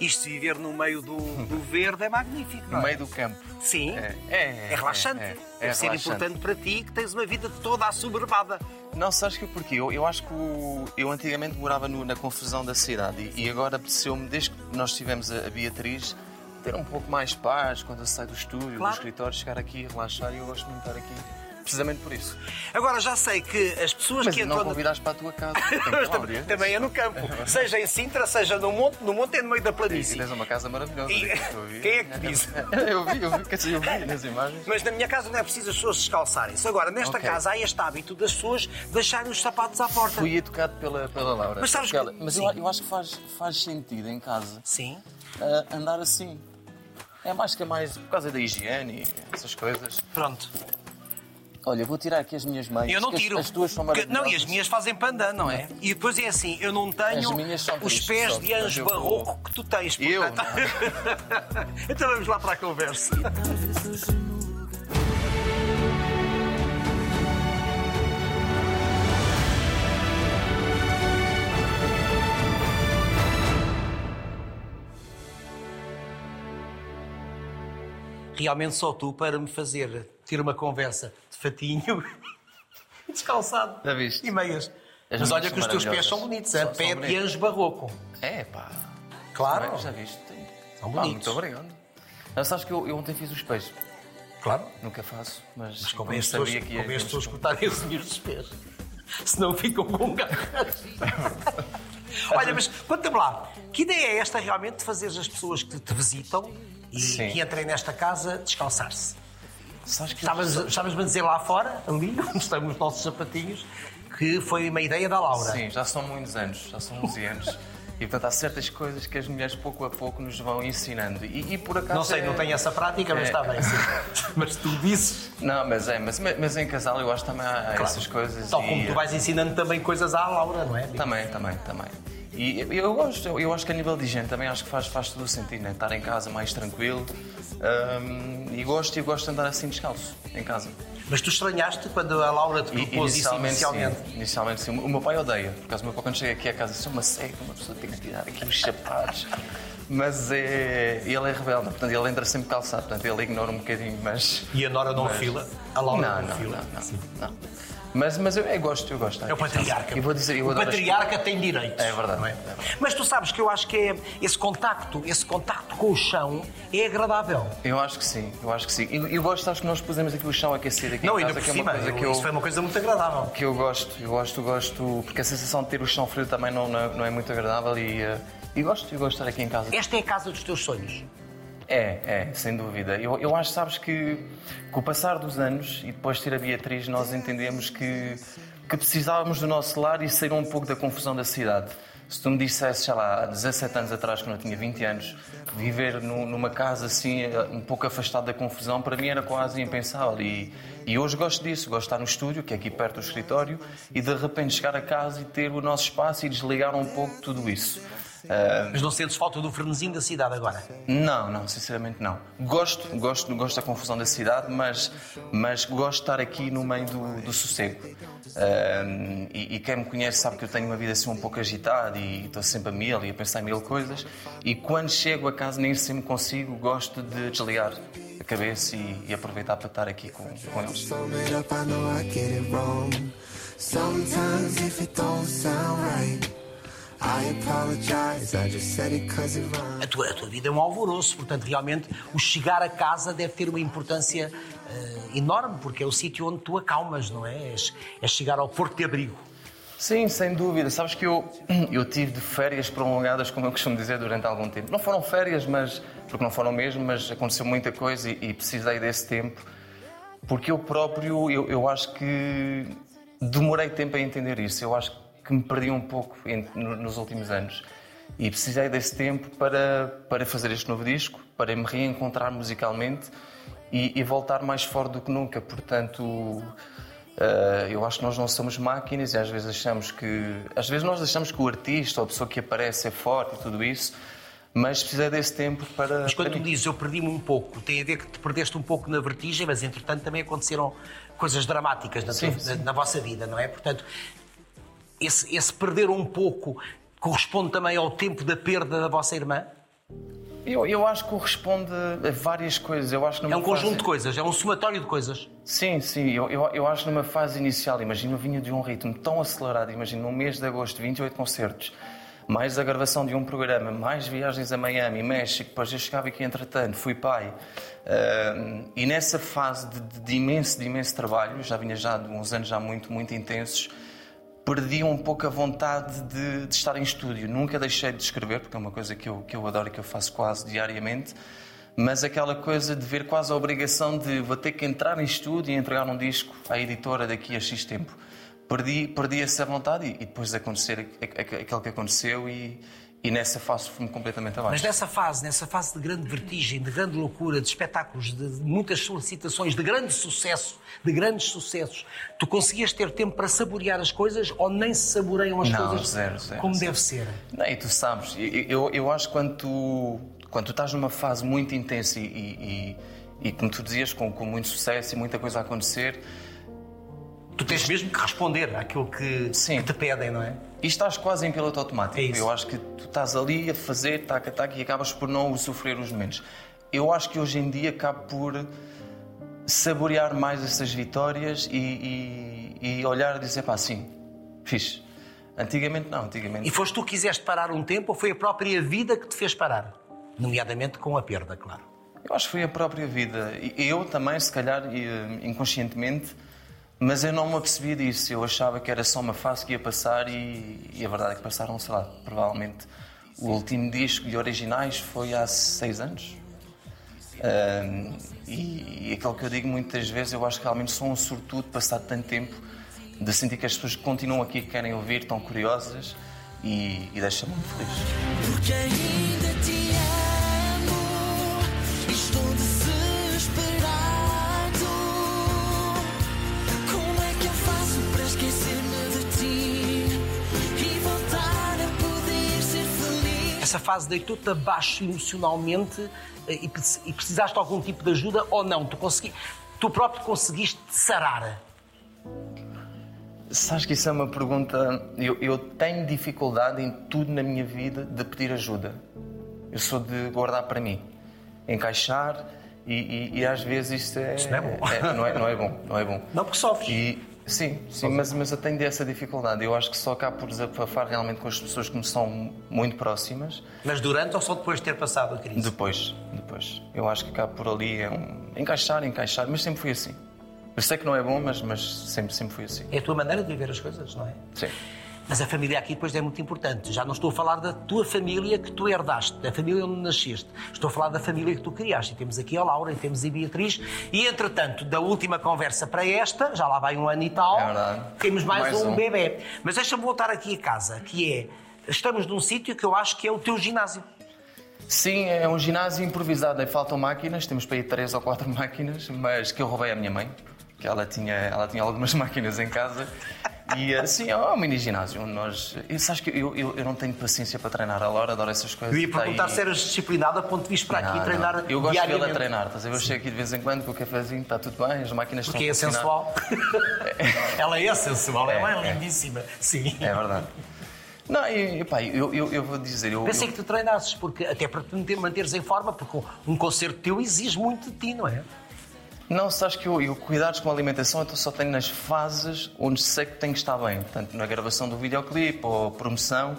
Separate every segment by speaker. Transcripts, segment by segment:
Speaker 1: Isto viver no meio do, do verde é magnífico, não
Speaker 2: No
Speaker 1: é?
Speaker 2: meio do campo.
Speaker 1: Sim.
Speaker 2: É, é,
Speaker 1: É relaxante.
Speaker 2: é, é, é
Speaker 1: Deve ser
Speaker 2: relaxante.
Speaker 1: importante para ti que tens uma vida toda assoberbada.
Speaker 2: Não, sabes que porquê? Eu, eu acho que o- eu antigamente morava no- na confusão da cidade e, e agora apeteceu-me, desde que nós tivemos a, a Beatriz, ter um pouco mais paz quando eu saio do estúdio,
Speaker 1: Claro.
Speaker 2: do escritório, chegar aqui relaxar e eu gosto muito de estar aqui. Precisamente por isso.
Speaker 1: Agora já sei que as pessoas
Speaker 2: Mas
Speaker 1: que
Speaker 2: não
Speaker 1: entram.
Speaker 2: convidaste para a tua casa.
Speaker 1: Também, também é no campo. Seja em Sintra, seja no monte, no monte é no meio da
Speaker 2: E
Speaker 1: planície.
Speaker 2: tens uma casa maravilhosa.
Speaker 1: E-
Speaker 2: que
Speaker 1: quem é que te disse?
Speaker 2: eu vi, eu vi, quer dizer, eu vi nas imagens.
Speaker 1: Mas na minha casa não é preciso as pessoas descalçarem-se. Agora, nesta
Speaker 2: Ok.
Speaker 1: casa há este hábito das pessoas deixarem os sapatos à porta.
Speaker 2: Fui educado pela, pela Laura.
Speaker 1: Mas sabes que-
Speaker 2: Ela- mas eu, eu acho que faz, faz sentido em casa
Speaker 1: Sim.
Speaker 2: ah, andar assim. É mais que é mais por causa da higiene e essas coisas.
Speaker 1: Pronto.
Speaker 2: Olha, vou tirar aqui as minhas meias.
Speaker 1: Eu não
Speaker 2: que as-
Speaker 1: tiro.
Speaker 2: As, tuas são maravilhosas.
Speaker 1: Não, e as minhas fazem pandan, não é? E depois é assim, eu não tenho os pés de anjo barroco que tu tens.
Speaker 2: Eu?
Speaker 1: portanto- então vamos lá para a conversa. Realmente só tu para me fazer ter uma conversa fatinho, descalçado
Speaker 2: Já viste?
Speaker 1: e meias.
Speaker 2: As
Speaker 1: Mas olha que os teus pés são bonitos,
Speaker 2: São-
Speaker 1: é
Speaker 2: são
Speaker 1: pé de anjo barroco.
Speaker 2: É pá.
Speaker 1: Claro.
Speaker 2: Já viste?
Speaker 1: São
Speaker 2: Pá,
Speaker 1: bonitos.
Speaker 2: muito obrigado. Não, sabes que eu, eu ontem fiz os peixes.
Speaker 1: Claro.
Speaker 2: Nunca faço, mas,
Speaker 1: Mas
Speaker 2: como
Speaker 1: pessoas,
Speaker 2: sabia que ia
Speaker 1: cortarem os senhores dos pés. Senão ficam com garras. Olha, mas conta-me lá, que ideia é esta realmente de fazer as pessoas que te visitam e
Speaker 2: Sim.
Speaker 1: que entrem nesta casa descalçar-se?
Speaker 2: Sabes que
Speaker 1: Estavas estavas-me a dizer lá fora, ali, onde estão os nossos sapatinhos, que foi uma ideia da Laura.
Speaker 2: Sim, já são muitos anos, já são 11 anos. E portanto há certas coisas que as mulheres pouco a pouco nos vão ensinando. E, e por acaso.
Speaker 1: Não sei,
Speaker 2: é-
Speaker 1: não tenho essa prática, mas
Speaker 2: É.
Speaker 1: está bem, sim. Mas tu disses,
Speaker 2: Não, mas é, mas, mas em casal eu acho também há essas coisas.
Speaker 1: tal
Speaker 2: e-
Speaker 1: como tu vais ensinando também coisas à Laura, não é?
Speaker 2: Também, também, também. E eu, eu gosto, eu, eu acho que a nível de higiene também acho que faz, faz todo o sentido, né? Estar em casa mais tranquilo. hum, e gosto, e gosto de andar assim descalço, em casa.
Speaker 1: Mas tu estranhaste quando a Laura te propôs isso inicialmente?
Speaker 2: Sim, inicialmente sim. O meu pai odeia, por causa do meu pai quando chega aqui a casa, é uma seca, uma pessoa tem que tirar aqui os sapatos. Mas é, ele é rebelde, portanto ele entra sempre calçado, portanto ele ignora um bocadinho, mas.
Speaker 1: E a Nora não
Speaker 2: mas-
Speaker 1: fila? A Laura
Speaker 2: não,
Speaker 1: não,
Speaker 2: não,
Speaker 1: fila?
Speaker 2: não, não, não. Mas, mas eu, eu gosto, eu gosto.
Speaker 1: É o patriarca.
Speaker 2: Eu vou dizer, eu
Speaker 1: o
Speaker 2: as-
Speaker 1: patriarca tem direitos.
Speaker 2: É verdade,
Speaker 1: não
Speaker 2: é verdade.
Speaker 1: Mas tu sabes que eu acho que é esse contacto, esse contacto com o chão é agradável.
Speaker 2: Eu acho que sim, eu acho que sim. E eu, eu gosto, sabes que nós pusemos aqui o chão aquecido aqui
Speaker 1: não, ainda por
Speaker 2: é uma
Speaker 1: cima, eu-
Speaker 2: que eu,
Speaker 1: isso foi uma coisa muito agradável.
Speaker 2: que eu gosto, eu gosto, gosto, porque a sensação de ter o chão frio também não, não, não é muito agradável e, eh, e gosto, eu gosto de estar aqui em casa.
Speaker 1: Esta é a casa dos teus sonhos.
Speaker 2: É, é, sem dúvida. Eu, eu acho, sabes, que com o passar dos anos e depois de ter a Beatriz, nós entendemos que, que precisávamos do nosso lar e sair um pouco da confusão da cidade. Se tu me dissesse, sei lá, há 17 anos atrás, quando eu tinha 20 anos, viver nu- numa casa assim, eh, um pouco afastado da confusão, para mim era quase impensável. E, e hoje gosto disso, gosto de estar no estúdio, que é aqui perto do escritório, e de repente chegar a casa e ter o nosso espaço e desligar um pouco tudo isso. Ah,
Speaker 1: Mas não sentes falta do frenesim da cidade agora?
Speaker 2: não, não, sinceramente não. Gosto, gosto, gosto da confusão da cidade, mas, mas gosto de estar aqui no meio do, do sossego. Ahm, e, e quem me conhece sabe que eu tenho uma vida assim um pouco agitada e estou sempre a mil e a pensar em mil coisas. E quando chego a casa, nem sempre consigo, gosto de desligar a cabeça e, e aproveitar para estar aqui com, com eles.
Speaker 3: Sometimes if it don't sound right,
Speaker 1: A tua, a tua vida é um alvoroço, portanto, realmente, o chegar a casa deve ter uma importância eh, enorme, porque é o sítio onde tu acalmas, não é? É chegar ao porto de abrigo.
Speaker 2: Sim, sem dúvida. Sabes que eu, eu tive de férias prolongadas, como eu costumo dizer, durante algum tempo. Não foram férias, mas porque não foram mesmo, mas aconteceu muita coisa e, e precisei desse tempo. Porque eu próprio, eu, eu acho que demorei tempo a entender isso. Eu acho que me perdi um pouco em- no- nos últimos anos. E precisei desse tempo para, para fazer este novo disco, para me reencontrar musicalmente e, e voltar mais forte do que nunca. Portanto, eh, eu acho que nós não somos máquinas e às vezes achamos que. Às vezes nós achamos que o artista ou a pessoa que aparece é forte e tudo isso, mas precisei desse tempo para.
Speaker 1: Mas quando tu dizes eu perdi-me um pouco, tem a ver que te perdeste um pouco na vertigem, mas entretanto também aconteceram coisas dramáticas na,
Speaker 2: Sim,
Speaker 1: tua-
Speaker 2: sim.
Speaker 1: na- na vossa vida, não é? Portanto, esse, esse perder um pouco corresponde também ao tempo da perda da vossa irmã?
Speaker 2: Eu, eu acho que corresponde a várias coisas. Eu acho
Speaker 1: É um conjunto
Speaker 2: fase-
Speaker 1: de coisas, é um somatório de coisas.
Speaker 2: Sim, sim. Eu, eu, eu acho numa fase inicial, imagino, eu vinha de um ritmo tão acelerado. Imagino, no mês de agosto, 28 concertos, mais a gravação de um programa, mais viagens a Miami, México. Depois eu chegava aqui, entretanto, fui pai. Ah, e nessa fase de, de- de imenso, de imenso trabalho, já vinha já de uns anos já muito, muito intensos, perdi um pouco a vontade de, de estar em estúdio. Nunca deixei de escrever, porque é uma coisa que eu, que eu adoro e que eu faço quase diariamente. Mas aquela coisa de ver quase a obrigação de vou ter que entrar em estúdio e entregar um disco à editora daqui a X tempo. Perdi, perdi essa vontade e, e depois de acontecer aqu- aqu- aquilo que aconteceu e, e nessa fase fui-me completamente
Speaker 1: Mas
Speaker 2: abaixo.
Speaker 1: nessa fase, nessa fase de grande vertigem, de grande loucura, de espetáculos, de muitas solicitações, de grande sucesso, de grandes sucessos, tu conseguias ter tempo para saborear as coisas ou nem se saboreiam as
Speaker 2: Não,
Speaker 1: coisas
Speaker 2: zero, zero,
Speaker 1: como
Speaker 2: zero.
Speaker 1: deve ser?
Speaker 2: Não, e tu sabes, eu, eu, eu acho que quando tu, quando tu estás numa fase muito intensa e, e, e, e como tu dizias, com, com muito sucesso e muita coisa a acontecer,
Speaker 1: Tu tens mesmo que responder àquilo que, que te pedem, não é?
Speaker 2: e estás quase em piloto automático.
Speaker 1: É.
Speaker 2: Eu acho que tu estás ali a fazer, taca, e acabas por não sofrer os momentos. Eu acho que hoje em dia acabo por saborear mais essas vitórias e, e, e olhar e dizer, pá, sim, fixe. Antigamente não, antigamente.
Speaker 1: E foste tu que quiseste parar um tempo ou foi a própria vida que te fez parar? Nomeadamente com a perda, claro.
Speaker 2: Eu acho que foi a própria vida. Eu também, se calhar, eh, inconscientemente, mas eu não me apercebia disso. Eu achava que era só uma fase que ia passar e, e a verdade é que passaram, sei lá, provavelmente o último disco de originais foi há seis anos. Ahm, e, e aquilo que eu digo muitas vezes, eu acho que realmente sou um sortudo passar tanto tempo de sentir que as pessoas que continuam aqui, que querem ouvir, estão curiosas e, e deixa-me muito feliz.
Speaker 4: Porque ainda te amo estou
Speaker 1: Essa fase deitou-te abaixo emocionalmente eh, e, e precisaste de algum tipo de ajuda ou não? Tu, consegui, tu próprio conseguiste te sarar?
Speaker 2: Sabes que isso é uma pergunta. Eu, eu tenho dificuldade em tudo na minha vida de pedir ajuda. Eu sou de guardar para mim, encaixar e, e- e às vezes isto é.
Speaker 1: Isso não é bom.
Speaker 2: não, é, não é bom, não é bom.
Speaker 1: Não porque sofres.
Speaker 2: E, sim, sim mas, mas eu tenho essa dificuldade. Eu acho que só acabo por desabafar realmente com as pessoas que me são muito próximas.
Speaker 1: Mas durante ou só depois de ter passado a crise?
Speaker 2: Depois, depois. Eu acho que acabo por ali é um... encaixar, encaixar, mas sempre fui assim. Eu sei que não é bom, mas, mas sempre, sempre fui assim.
Speaker 1: É a tua maneira de viver as coisas, não é?
Speaker 2: Sim.
Speaker 1: Mas a família aqui depois é muito importante. Já não estou a falar da tua família que tu herdaste, da família onde nasceste. Estou a falar da família que tu criaste. E temos aqui a Laura e temos a Beatriz. E, entretanto, da última conversa para esta, já lá vai um ano e tal,
Speaker 2: É
Speaker 1: temos mais,
Speaker 2: Mais
Speaker 1: um,
Speaker 2: um.
Speaker 1: bebê. Mas deixa-me voltar aqui a casa, que é... Estamos num sítio que eu acho que é o teu ginásio.
Speaker 2: Sim, é um ginásio improvisado. Faltam máquinas, temos para ir três ou quatro máquinas, mas que eu roubei à minha mãe, que ela tinha, ela tinha algumas máquinas em casa. E assim, é um mini ginásio onde nós. E sabes que eu, eu, eu não tenho paciência para treinar, a Laura adora essas coisas.
Speaker 1: Eu ia
Speaker 2: Está
Speaker 1: perguntar
Speaker 2: aí-
Speaker 1: se eras disciplinado a ponto de vir para aqui
Speaker 2: Não,
Speaker 1: treinar
Speaker 2: não. Eu gosto de vê-la
Speaker 1: diariamente.
Speaker 2: treinar, estás a ver? Eu chego aqui de vez em quando com o cafezinho, está tudo bem, as máquinas
Speaker 1: Porque é
Speaker 2: estão a funcionar.
Speaker 1: sensual. ela é sensual, ela é,
Speaker 2: É, é.
Speaker 1: lindíssima. Sim.
Speaker 2: É verdade. Não, e, pá, eu, eu, eu vou dizer. Eu,
Speaker 1: Pensei
Speaker 2: eu-
Speaker 1: que tu treinasses, porque, até para te manter- manteres em forma, porque um- um concerto teu exige muito de ti, não é?
Speaker 2: Não, sabes que eu, eu cuidados com a alimentação então só tenho nas fases onde sei que tenho que estar bem. Portanto, na gravação do videoclipe ou promoção,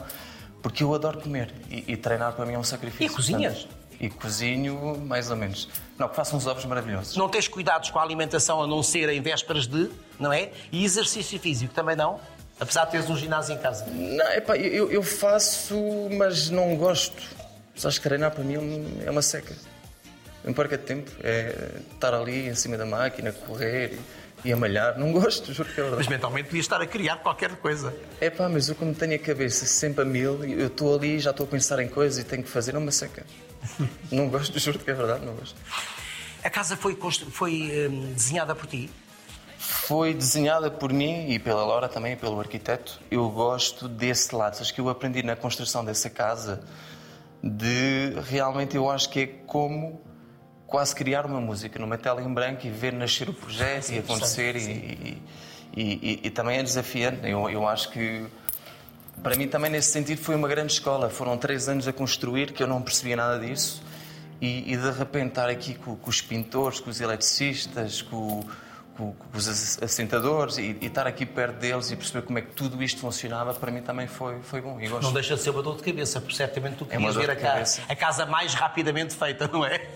Speaker 2: porque eu adoro comer e, e treinar para mim é um sacrifício.
Speaker 1: E cozinhas?
Speaker 2: Portanto, e cozinho, mais ou menos. Não, que faço uns ovos maravilhosos.
Speaker 1: Não tens cuidados com a alimentação a não ser em vésperas de, não é? E exercício físico também não? Apesar de teres um ginásio em casa.
Speaker 2: Não, epá, eu, eu faço, mas não gosto. Sabes que treinar para mim é é uma seca. Não perca de tempo. É estar ali em cima da máquina, correr e, e a malhar. Não gosto, juro que é verdade.
Speaker 1: Mas mentalmente podias estar a criar qualquer coisa.
Speaker 2: É pá, mas eu como tenho a cabeça sempre a mil, eu estou ali já estou a pensar em coisas e tenho que fazer, não me seca. não gosto, juro que é verdade, não gosto.
Speaker 1: A casa foi, foi hum, desenhada por ti?
Speaker 2: Foi desenhada por mim e pela Laura também, pelo arquiteto. Eu gosto desse lado. Acho que eu aprendi na construção dessa casa de realmente eu acho que é como quase criar uma música numa tela em branco e ver nascer o projeto
Speaker 1: Sim,
Speaker 2: e acontecer e, e, e- e- e também é desafiante. Eu, eu acho que para mim também nesse sentido foi uma grande escola. Foram três anos a construir que eu não percebia nada disso E, de repente estar aqui com, com os pintores, com os eletricistas, com, com, com os ass- assentadores e, e estar aqui perto deles e perceber como é que tudo isto funcionava, para mim também foi, foi bom.
Speaker 1: Não deixa de ser uma dor de cabeça, porque certamente tu
Speaker 2: É
Speaker 1: querias
Speaker 2: dor
Speaker 1: ver a, a casa mais rapidamente feita, não é?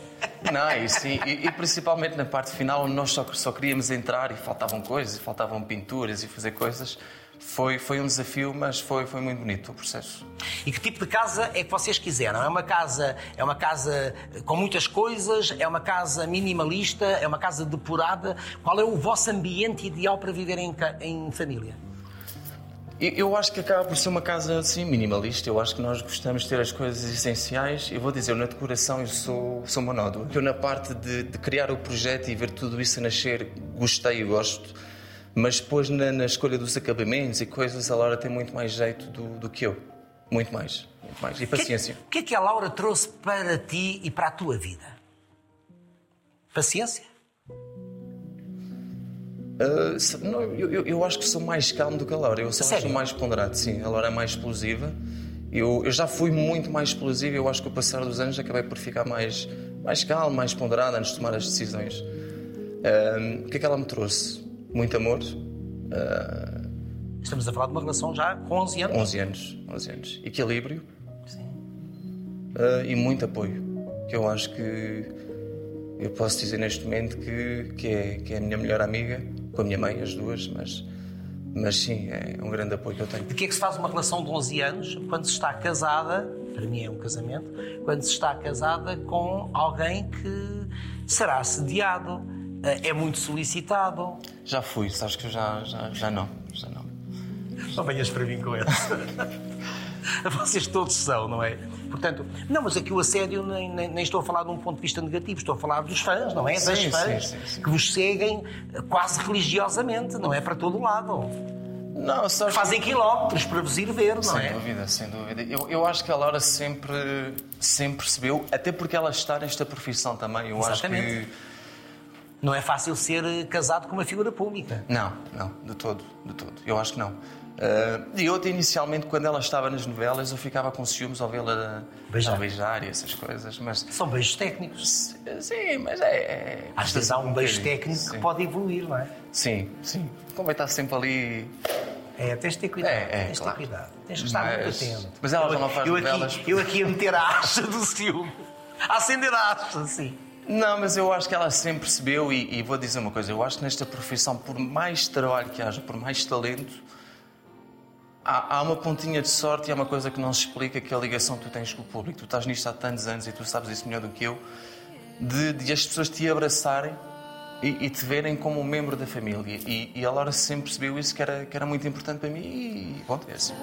Speaker 2: Não, e, e, e principalmente na parte final, onde nós só, só queríamos entrar e faltavam coisas, e faltavam pinturas e fazer coisas. Foi, foi um desafio, mas foi, foi muito bonito o processo.
Speaker 1: E que tipo de casa é que vocês quiseram? É uma casa, é uma casa com muitas coisas? É uma casa minimalista? É uma casa depurada? Qual é o vosso ambiente ideal para viver em, em família?
Speaker 2: Eu- acho que acaba por ser uma casa assim minimalista. Eu acho que nós gostamos de ter as coisas essenciais. Eu vou dizer, eu na decoração eu sou, sou monódono. Eu na parte de, de criar o projeto e ver tudo isso a nascer, gostei e gosto. Mas depois na, na escolha dos acabamentos e coisas, a Laura tem muito mais jeito do, do que eu. Muito mais. Muito mais. E paciência.
Speaker 1: O que é que a Laura trouxe para ti e para a tua vida? Paciência?
Speaker 2: Uh, não, eu, eu- acho que sou mais calmo do que a Laura. Eu só sou mais ponderado, sim. A Laura é mais explosiva. Eu, eu já fui muito mais explosivo. Eu acho que, ao passar dos anos, acabei por ficar mais, mais calmo, mais ponderado antes de tomar as decisões. Um, o que é que ela me trouxe? Muito amor. Uh,
Speaker 1: Estamos a falar de uma relação já com 11 anos.
Speaker 2: 11 anos. 11 anos. Equilíbrio
Speaker 1: Sim.
Speaker 2: uh, e muito apoio. Que eu acho que eu posso dizer neste momento que, que, é, que é a minha melhor amiga, com a minha mãe, as duas, mas, mas sim, é um grande apoio que eu tenho.
Speaker 1: De que é que se faz uma relação de 11 anos quando se está casada, para mim é um casamento, quando se está casada com alguém que será assediado, eh, é muito solicitado?
Speaker 2: Já fui, sabes que eu já, já, já não, já não.
Speaker 1: Não venhas para mim com essa. Vocês todos são, não é? Portanto, não, mas aqui o assédio nem, nem- nem estou a falar de um ponto de vista negativo, estou a falar dos fãs, não é? Das
Speaker 2: Sim,
Speaker 1: fãs
Speaker 2: sim, sim,
Speaker 1: que vos seguem quase religiosamente, não é? Para todo lado.
Speaker 2: Não, sabes
Speaker 1: Fazem quilómetros para vos ir ver, não
Speaker 2: Sem
Speaker 1: é?
Speaker 2: dúvida, sem dúvida. Eu, eu acho que a Laura sempre, sempre percebeu, até porque ela está nesta profissão também. Eu
Speaker 1: Exatamente.
Speaker 2: acho que.
Speaker 1: Não é fácil ser casado com uma figura pública.
Speaker 2: Não, não, de todo, de todo. Eu acho que não. Ah, E até inicialmente, quando ela estava nas novelas, eu ficava com ciúmes ao vê-la
Speaker 1: Beijar.
Speaker 2: a beijar e essas coisas. Mas.
Speaker 1: São beijos técnicos.
Speaker 2: Sim, mas é. é
Speaker 1: Às vezes há um beijo técnico
Speaker 2: sim.
Speaker 1: que pode evoluir, não é?
Speaker 2: Sim, sim. Convém estar sempre ali.
Speaker 1: É, tens de ter cuidado.
Speaker 2: É, é,
Speaker 1: tens de
Speaker 2: claro.
Speaker 1: ter cuidado. Tens de estar
Speaker 2: Mas-
Speaker 1: muito atento.
Speaker 2: mas ela já não faz
Speaker 1: eu
Speaker 2: novelas.
Speaker 1: Aqui, eu aqui a meter a acha do ciúme. A acender a acha, assim.
Speaker 2: Não, mas eu acho que ela sempre percebeu e, e vou dizer uma coisa, eu acho que nesta profissão, por mais trabalho que haja, por mais talento, há, há uma pontinha de sorte e há uma coisa que não se explica, que é a ligação que tu tens com o público. Tu estás nisto há tantos anos e tu sabes isso melhor do que eu, de, de as pessoas te abraçarem e, e te verem como um membro da família. E, e a Laura sempre percebeu isso, que era, que era muito importante para mim e, bom, é assim.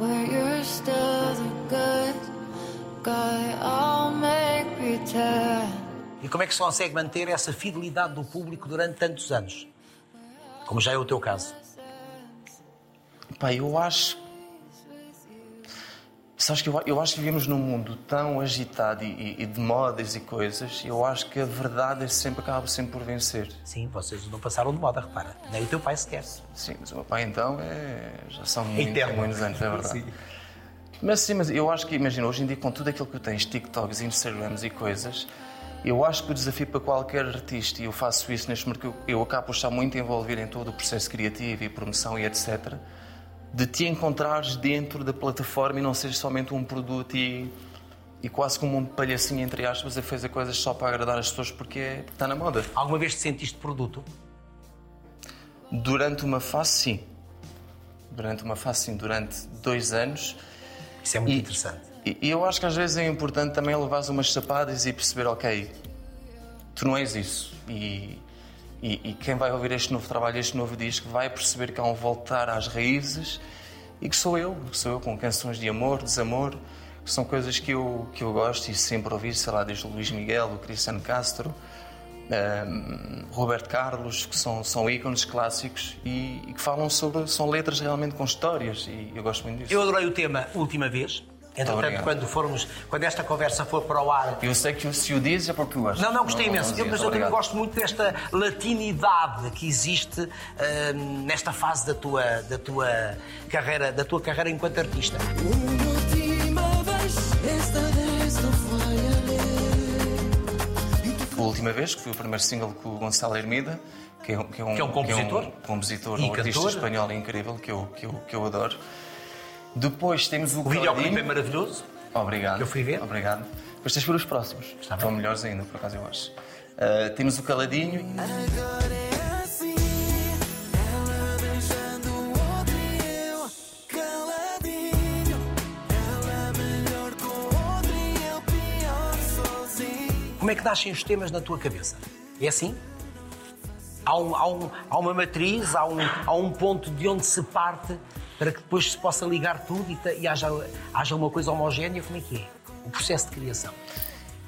Speaker 4: Where you're still the good guy. I'll make pretend.
Speaker 1: E como é que se consegue manter essa fidelidade do público durante tantos anos? Como já é o teu caso.
Speaker 2: Pá, eu acho. Sabes que eu, eu acho que vivemos num mundo tão agitado e, e- de modas e coisas, eu acho que a verdade é sempre acaba sempre por vencer.
Speaker 1: Sim, vocês não passaram de moda, repara. Nem o teu pai sequer.
Speaker 2: Sim, mas o meu pai então é, já são muitos,
Speaker 1: Eterno.
Speaker 2: muitos anos, é verdade.
Speaker 1: Sim.
Speaker 2: Mas sim, mas eu acho que, imagina, hoje em dia com tudo aquilo que tens, TikToks, Instagrams e coisas, eu acho que o desafio para qualquer artista, e eu faço isso neste mercado, eu acabo por estar muito envolvido em todo o processo criativo e promoção e etc., de te encontrares dentro da plataforma e não seres somente um produto e, e quase como um palhacinho, entre aspas, a fazer coisas só para agradar as pessoas porque, é, porque está na moda.
Speaker 1: Alguma vez te sentiste produto?
Speaker 2: Durante uma fase, sim. Durante uma fase, sim. Durante dois anos.
Speaker 1: Isso é muito
Speaker 2: E-
Speaker 1: interessante.
Speaker 2: E eu acho que às vezes é importante também levar umas chapadas e perceber, ok, tu não és isso. E, e, e quem vai ouvir este novo trabalho, este novo disco, vai perceber que há um voltar às raízes e que sou eu, que sou eu com canções de amor, desamor, que são coisas que eu, que eu gosto e sempre ouvi, sei lá, desde Luís Miguel, o Cristiano Castro, ehm, Roberto Carlos, que são, são ícones clássicos e, e que falam sobre, são letras realmente com histórias e eu gosto muito disso.
Speaker 1: Eu adorei o tema Última Vez. Entretanto, quando, formos, quando esta conversa for para o ar.
Speaker 2: Eu sei que se o dizes é porque tu gostas.
Speaker 1: Não, não, gostei imenso.
Speaker 2: dizias.
Speaker 1: Eu- mas eu também gosto muito desta latinidade que existe hum, nesta fase da tua, da, tua carreira, da tua carreira enquanto artista.
Speaker 4: Não.
Speaker 2: A última vez, que foi o primeiro single com o Gonçalo Hermida, que é, um- que é um,
Speaker 1: Que é um compositor.
Speaker 2: compositor,
Speaker 1: E
Speaker 2: um artista
Speaker 1: cantor.
Speaker 2: espanhol incrível que eu, que, eu, que eu adoro. Depois temos o,
Speaker 1: O videoclipe é maravilhoso.
Speaker 2: Obrigado.
Speaker 1: Eu fui ver.
Speaker 2: Obrigado. Depois tens ver os próximos.
Speaker 1: Está bem.
Speaker 2: Estão melhores ainda, por acaso eu acho. Ah, temos o Caladinho.
Speaker 4: Agora é assim, ela beijando o outro e eu caladinho. Ela melhor com o outro e eu pior sozinho.
Speaker 1: Como é que nascem os temas na tua cabeça? É assim? Há, um- há um- há uma matriz, há um, há um ponto de onde se parte para que depois se possa ligar tudo e, e haja, haja uma coisa homogénea? Como é que é? O processo de criação.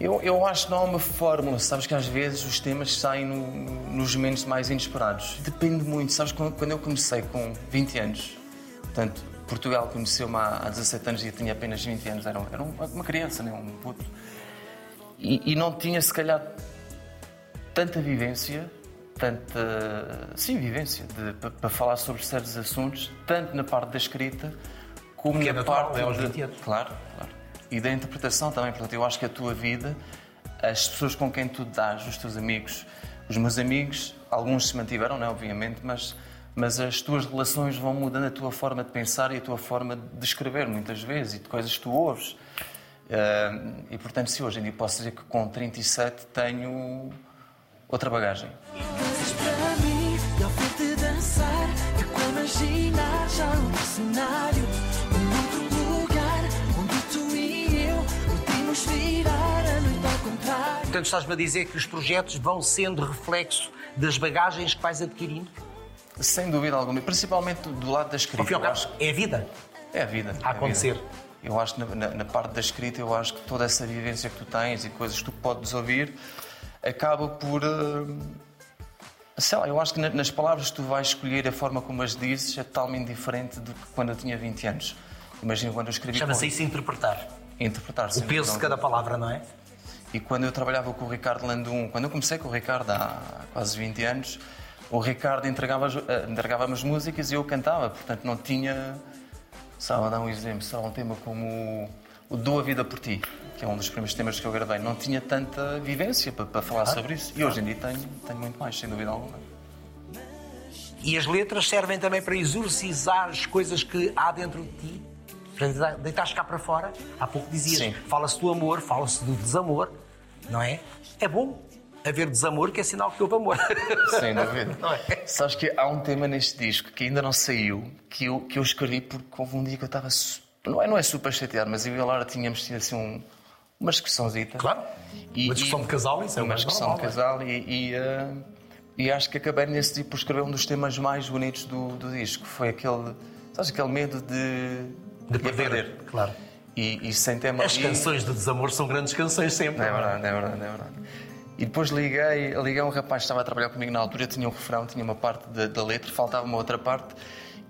Speaker 2: Eu, eu acho que não há uma fórmula. Sabes que às vezes os temas saem no- no- nos momentos mais inesperados. Depende muito. Sabes, quando, eu comecei com 20 anos, portanto, Portugal conheceu-me há, há 17 anos e eu tinha apenas 20 anos, era, era uma criança, né? um puto. E, e não tinha, se calhar, tanta vivência, tanta. Sim, vivência, de- para falar sobre certos assuntos, tanto na parte da escrita como
Speaker 1: Que é
Speaker 2: na
Speaker 1: natural,
Speaker 2: parte.
Speaker 1: é aos
Speaker 2: de-
Speaker 1: 20 anos.
Speaker 2: Claro, claro. E da interpretação também. Portanto, eu acho que a tua vida, as pessoas com quem tu dás, os teus amigos, os meus amigos, alguns se mantiveram, não é? Obviamente, mas, mas as tuas relações vão mudando a tua forma de pensar e a tua forma de escrever, muitas vezes, e de coisas que tu ouves. Ah, e, portanto, se hoje em dia posso dizer que com 37 tenho outra bagagem.
Speaker 1: Portanto, estás-me a dizer que os projetos vão sendo reflexo das bagagens que vais adquirindo?
Speaker 2: Sem dúvida alguma, principalmente do lado da escrita.
Speaker 1: Fim
Speaker 2: acho
Speaker 1: é a vida.
Speaker 2: É a vida.
Speaker 1: A
Speaker 2: é vida.
Speaker 1: acontecer.
Speaker 2: Eu acho que na, na- na parte da escrita, eu acho que toda essa vivência que tu tens e coisas que tu podes ouvir acaba por. eh, sei lá, eu acho que na- nas palavras que tu vais escolher, a forma como as dizes é totalmente diferente do que quando eu tinha 20 anos. Imagina quando eu escrevi.
Speaker 1: Chama-se isso interpretar.
Speaker 2: Interpretar,
Speaker 1: O
Speaker 2: sem
Speaker 1: peso de cada
Speaker 2: alguma.
Speaker 1: palavra, não é?
Speaker 2: E quando eu trabalhava com o Ricardo Landum, quando eu comecei com o Ricardo há quase 20 anos, o Ricardo entregava, as- eh, entregava-me as músicas e eu cantava, portanto não tinha. Só a dar um exemplo, só um tema como o- o Dou a Vida por Ti, que é um dos primeiros temas que eu gravei, não tinha tanta vivência para, para falar sobre isso. E hoje em dia tenho, tenho muito mais, sem dúvida alguma.
Speaker 1: E as letras servem também para exorcizar as coisas que há dentro de ti. Para deitares cá para fora. Há pouco dizias, fala-se do amor, fala-se do desamor, não é? É bom haver desamor, que é sinal que houve amor.
Speaker 2: Sem dúvida.
Speaker 1: Não é?
Speaker 2: Sabes que há um tema neste disco que ainda não saiu, que eu, que eu escrevi porque houve um dia que eu estava. Não é, não é super chateado, mas eu e a Laura tínhamos tido assim um, uma discussãozita.
Speaker 1: Claro.
Speaker 2: E-
Speaker 1: Uma discussão
Speaker 2: e-
Speaker 1: de casal, isso é
Speaker 2: Uma discussão
Speaker 1: normal,
Speaker 2: de casal e, e, eh, e acho que acabei nesse dia por escrever um dos temas mais bonitos do, do disco. Foi aquele. Sabes, aquele medo de.
Speaker 1: De perder, claro.
Speaker 2: E, e sem tema
Speaker 1: As
Speaker 2: ali-
Speaker 1: canções de desamor são grandes canções sempre.
Speaker 2: é verdade, é verdade, é verdade. E depois liguei, liguei um rapaz que estava a trabalhar comigo na altura, tinha um refrão, tinha uma parte da, da letra, faltava uma outra parte,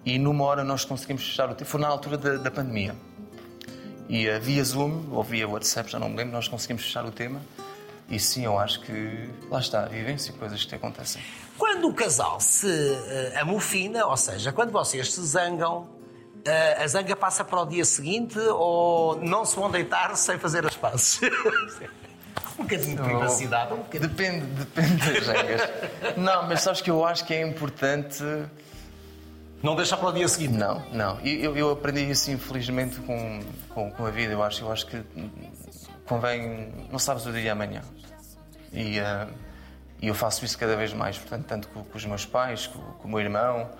Speaker 2: e numa hora nós conseguimos fechar o tempo. Foi na altura da, da pandemia. E uh, via Zoom, ou via WhatsApp, já não me lembro, nós conseguimos fechar o tema. E sim, eu acho que lá está, a vivência e coisas que te acontecem.
Speaker 1: Quando o casal se eh, amofina, ou seja, quando vocês se zangam, eh, a zanga passa para o dia seguinte ou não se vão deitar sem fazer as pazes? um bocadinho de privacidade, um bocadinho.
Speaker 2: Depende, depende das regras. não, mas sabes que eu acho que é importante.
Speaker 1: Não deixar para o dia seguinte.
Speaker 2: Não, não. Eu, eu aprendi isso, infelizmente, com, com, com a vida. Eu acho, eu acho que convém. Não sabes o dia de amanhã. E, eh, e eu faço isso cada vez mais. Portanto, tanto com, com os meus pais, com, com o meu irmão,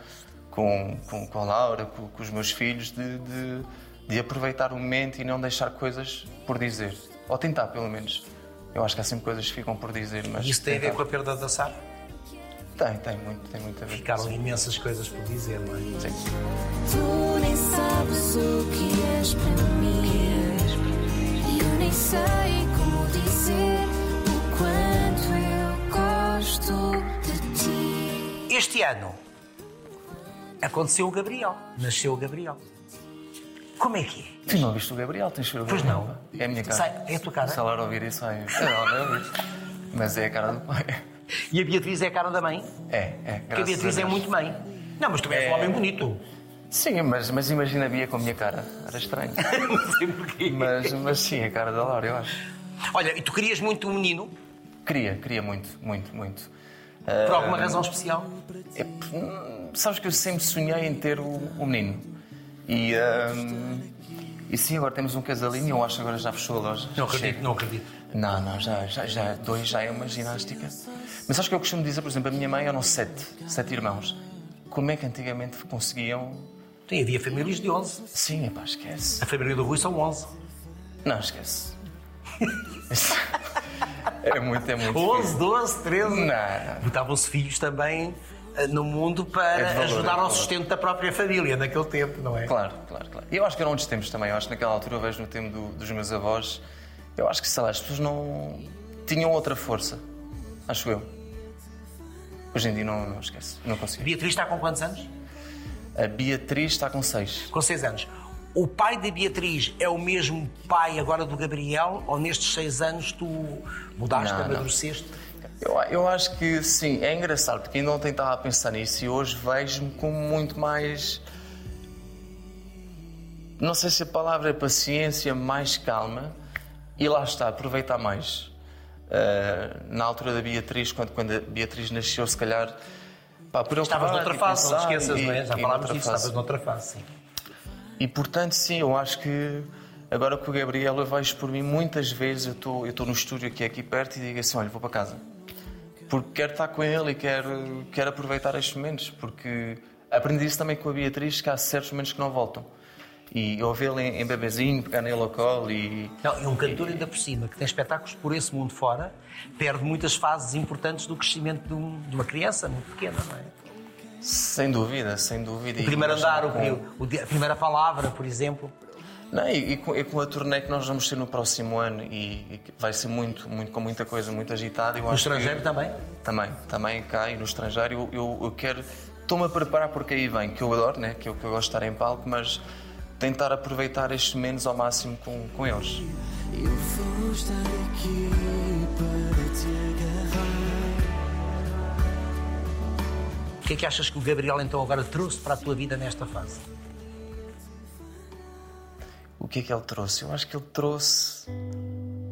Speaker 2: com, com, com a Laura, com, com os meus filhos, de, de, de aproveitar o momento e não deixar coisas por dizer. Ou tentar, pelo menos. Eu acho que há sempre coisas que ficam por dizer, mas.
Speaker 1: Isso tem a ver
Speaker 2: tentar.
Speaker 1: com a perda da Sara?
Speaker 2: Tem, tem muito, tem muito a ver.
Speaker 1: Ficaram imensas coisas por dizer, não é?
Speaker 2: Sim.
Speaker 5: Tu nem sabes o que és para mim. E eu nem sei como dizer o quanto eu gosto de ti.
Speaker 1: Este ano aconteceu o Gabriel, nasceu o Gabriel. Como é que é?
Speaker 2: Tu não viste o Gabriel? Tens de ver o
Speaker 1: Pois
Speaker 2: Gabriel.
Speaker 1: não.
Speaker 2: É a minha cara.
Speaker 1: Sai- é a tua cara?
Speaker 2: Se ela ouvir isso, ouvir. Mas é a cara do pai.
Speaker 1: E a Beatriz é a cara da mãe?
Speaker 2: É, é.
Speaker 1: Porque a Beatriz
Speaker 2: a
Speaker 1: é muito mãe. Não, mas tu és
Speaker 2: É.
Speaker 1: um homem bonito.
Speaker 2: Sim, mas, mas imagina a Bia com a minha cara. Era estranho.
Speaker 1: Não sei porquê.
Speaker 2: mas, mas sim, a cara da Laura, eu acho.
Speaker 1: Olha, e tu querias muito um menino?
Speaker 2: Queria, queria muito, muito, muito.
Speaker 1: Por alguma
Speaker 2: Ah,
Speaker 1: razão especial?
Speaker 2: É, hum, sabes que eu sempre sonhei em ter o, o menino. E, hum, e sim, agora temos um casalinho, eu acho que agora já fechou a loja.
Speaker 1: Não acredito,
Speaker 2: Chega.
Speaker 1: não acredito.
Speaker 2: Não, não, já, já, já dois já é uma ginástica. Mas acho que eu costumo dizer, por exemplo, a minha mãe eram sete, sete irmãos. Como é que antigamente conseguiam.
Speaker 1: Tem, havia famílias de 11.
Speaker 2: Sim, epá, esquece.
Speaker 1: A família do Rui são 11.
Speaker 2: Não, esquece. é muito, é muito.
Speaker 1: 11, 12, 13.
Speaker 2: Não.
Speaker 1: Botavam-se filhos também eh, no mundo para
Speaker 2: É valor,
Speaker 1: ajudar
Speaker 2: é
Speaker 1: ao sustento da própria família naquele tempo, não é?
Speaker 2: Claro, claro, claro. E eu acho que eram outros tempos também. Eu acho que naquela altura, eu vejo no tempo do- dos meus avós, eu acho que, sei lá, as pessoas não. tinham outra força. Acho eu. Hoje em dia não, não esquece. Não consigo.
Speaker 1: Beatriz está com quantos anos?
Speaker 2: A Beatriz está com seis.
Speaker 1: Com 6 anos. O pai da Beatriz é o mesmo pai agora do Gabriel? Ou nestes 6 anos tu mudaste,
Speaker 2: não.
Speaker 1: amadureceste?
Speaker 2: Eu, eu acho que sim, é engraçado, porque ainda ontem estava a pensar nisso e hoje vejo-me como muito mais. Não sei se a palavra é paciência, mais calma e lá está, aproveitar mais. Ah, na altura da Beatriz, quando, quando a Beatriz nasceu, se calhar. Pá, por
Speaker 1: Estavas noutra
Speaker 2: e
Speaker 1: fase, não te esqueças,
Speaker 2: e-
Speaker 1: não é? Já falámos
Speaker 2: noutra
Speaker 1: disso, estavas noutra fase, sim.
Speaker 2: E portanto, sim, eu acho que agora com o Gabriel eu vejo por mim muitas vezes eu estou eu estou no estúdio é aqui perto e digo assim, olha, vou para casa. Porque quero estar com ele e quero, quero aproveitar estes momentos, porque aprendi isso também com a Beatriz, que há certos momentos que não voltam. E ouvi-lo em, em bebezinho, pegar nele ao colo e...
Speaker 1: Não, e um cantor ainda por cima, que tem espetáculos por esse mundo fora, perde muitas fases importantes do crescimento de, um- de uma criança muito pequena, não é?
Speaker 2: Sem dúvida, sem dúvida.
Speaker 1: O primeiro andar, o, o- a primeira palavra, por exemplo.
Speaker 2: Não, e, e com, e com a turnê que nós vamos ter no próximo ano e, e vai ser muito, muito, com muita coisa, muito agitada.
Speaker 1: No
Speaker 2: acho que-
Speaker 1: estrangeiro também.
Speaker 2: Também, também cá e no estrangeiro. Eu, eu, eu quero. Estou-me a preparar porque aí vem, que eu adoro, né? que, eu, que eu gosto de estar em palco, mas tentar aproveitar estes momentos ao máximo com, com eles.
Speaker 4: Eu vou estar aqui para te agarrar.
Speaker 1: O que é que achas que o Gabriel então agora trouxe para a tua vida nesta fase?
Speaker 2: O que é que ele trouxe? Eu acho que ele trouxe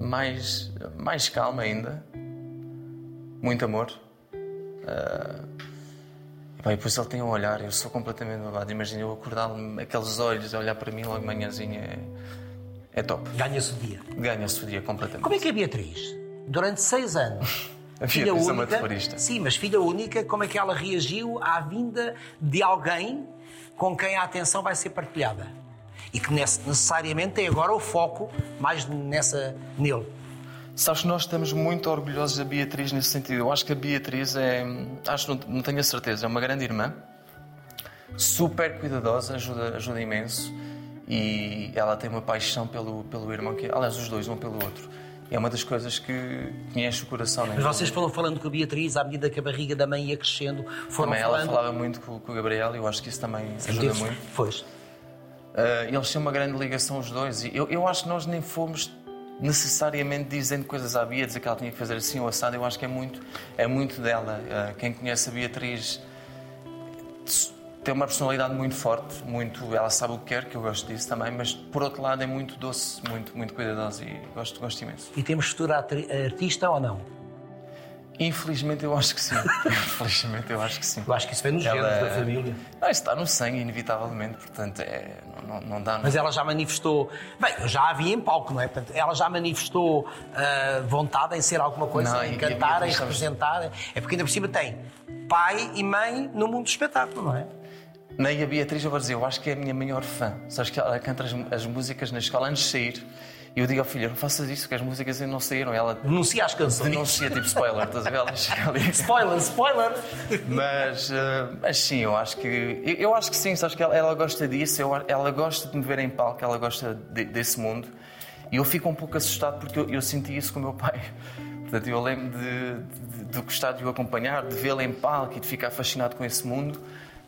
Speaker 2: mais, mais calma ainda, muito amor. Ah, e depois ele tem um olhar, eu sou completamente babado. Imagina eu acordar aqueles olhos a olhar para mim logo manhãzinha, é, é top.
Speaker 1: Ganha-se o dia.
Speaker 2: Ganha-se o dia completamente.
Speaker 1: Como é que é a Beatriz? Durante seis anos.
Speaker 2: A Beatriz é uma terrorista.
Speaker 1: Sim, mas filha única, como é que ela reagiu à vinda de alguém com quem a atenção vai ser partilhada? E que necessariamente tem agora o foco mais nessa nele.
Speaker 2: Sabes que nós estamos muito orgulhosos da Beatriz nesse sentido. Eu acho que a Beatriz é. Acho, não, não tenho a certeza, é uma grande irmã, super cuidadosa, ajuda, ajuda imenso e ela tem uma paixão pelo, pelo irmão, que, aliás, os dois, um pelo outro. É uma das coisas que me enche o coração. Né?
Speaker 1: Mas vocês foram falando com a Beatriz à medida que a barriga da mãe ia crescendo, foram
Speaker 2: Também ela
Speaker 1: falando.
Speaker 2: falava muito com, com o Gabriel e eu acho que isso também ajuda muito.
Speaker 1: Pois.
Speaker 2: Uh, eles têm uma grande ligação os dois e eu, eu acho que nós nem fomos necessariamente dizendo coisas à Bia, dizer que ela tinha que fazer assim ou assado, eu acho que é muito, é muito dela. Uh, quem conhece a Beatriz tem uma personalidade muito forte, muito, ela sabe o que quer, que eu gosto disso também, mas por outro lado é muito doce, muito, muito cuidadosa e gosto, gosto imenso.
Speaker 1: E temos futuro artista ou não?
Speaker 2: Infelizmente eu acho que sim. Infelizmente eu acho que sim.
Speaker 1: Eu acho que isso vem nos
Speaker 2: Ela-
Speaker 1: genes da família.
Speaker 2: Não, isso está no sangue, inevitavelmente, portanto é, não, não, não dá.
Speaker 1: Mas ela já manifestou. Bem, eu já a vi em palco, não é? Portanto, ela já manifestou ah, vontade em ser alguma coisa,
Speaker 2: Não,
Speaker 1: em cantar, em representar. É porque ainda por cima tem pai e mãe no mundo do espetáculo, não é?
Speaker 2: Nem a Beatriz, eu vou dizer, eu acho que é a minha maior fã. Sabes que ela canta as, as músicas na escola antes de sair. E eu digo ao filho, não faças isso, que as músicas ainda não saíram. Ela
Speaker 1: Denuncia as canções.
Speaker 2: denuncia tipo spoiler, estás a ver? Ela chega ali.
Speaker 1: Spoiler, spoiler!
Speaker 2: Mas, eh, mas sim, eu acho que. Eu, eu acho que sim, sabes que ela, ela gosta disso, eu- ela gosta de me ver em palco, ela gosta de- desse mundo. E eu fico um pouco assustado porque eu, eu senti isso com o meu pai. Portanto, eu lembro de, de, de gostar de o acompanhar, de vê-la em palco e de ficar fascinado com esse mundo.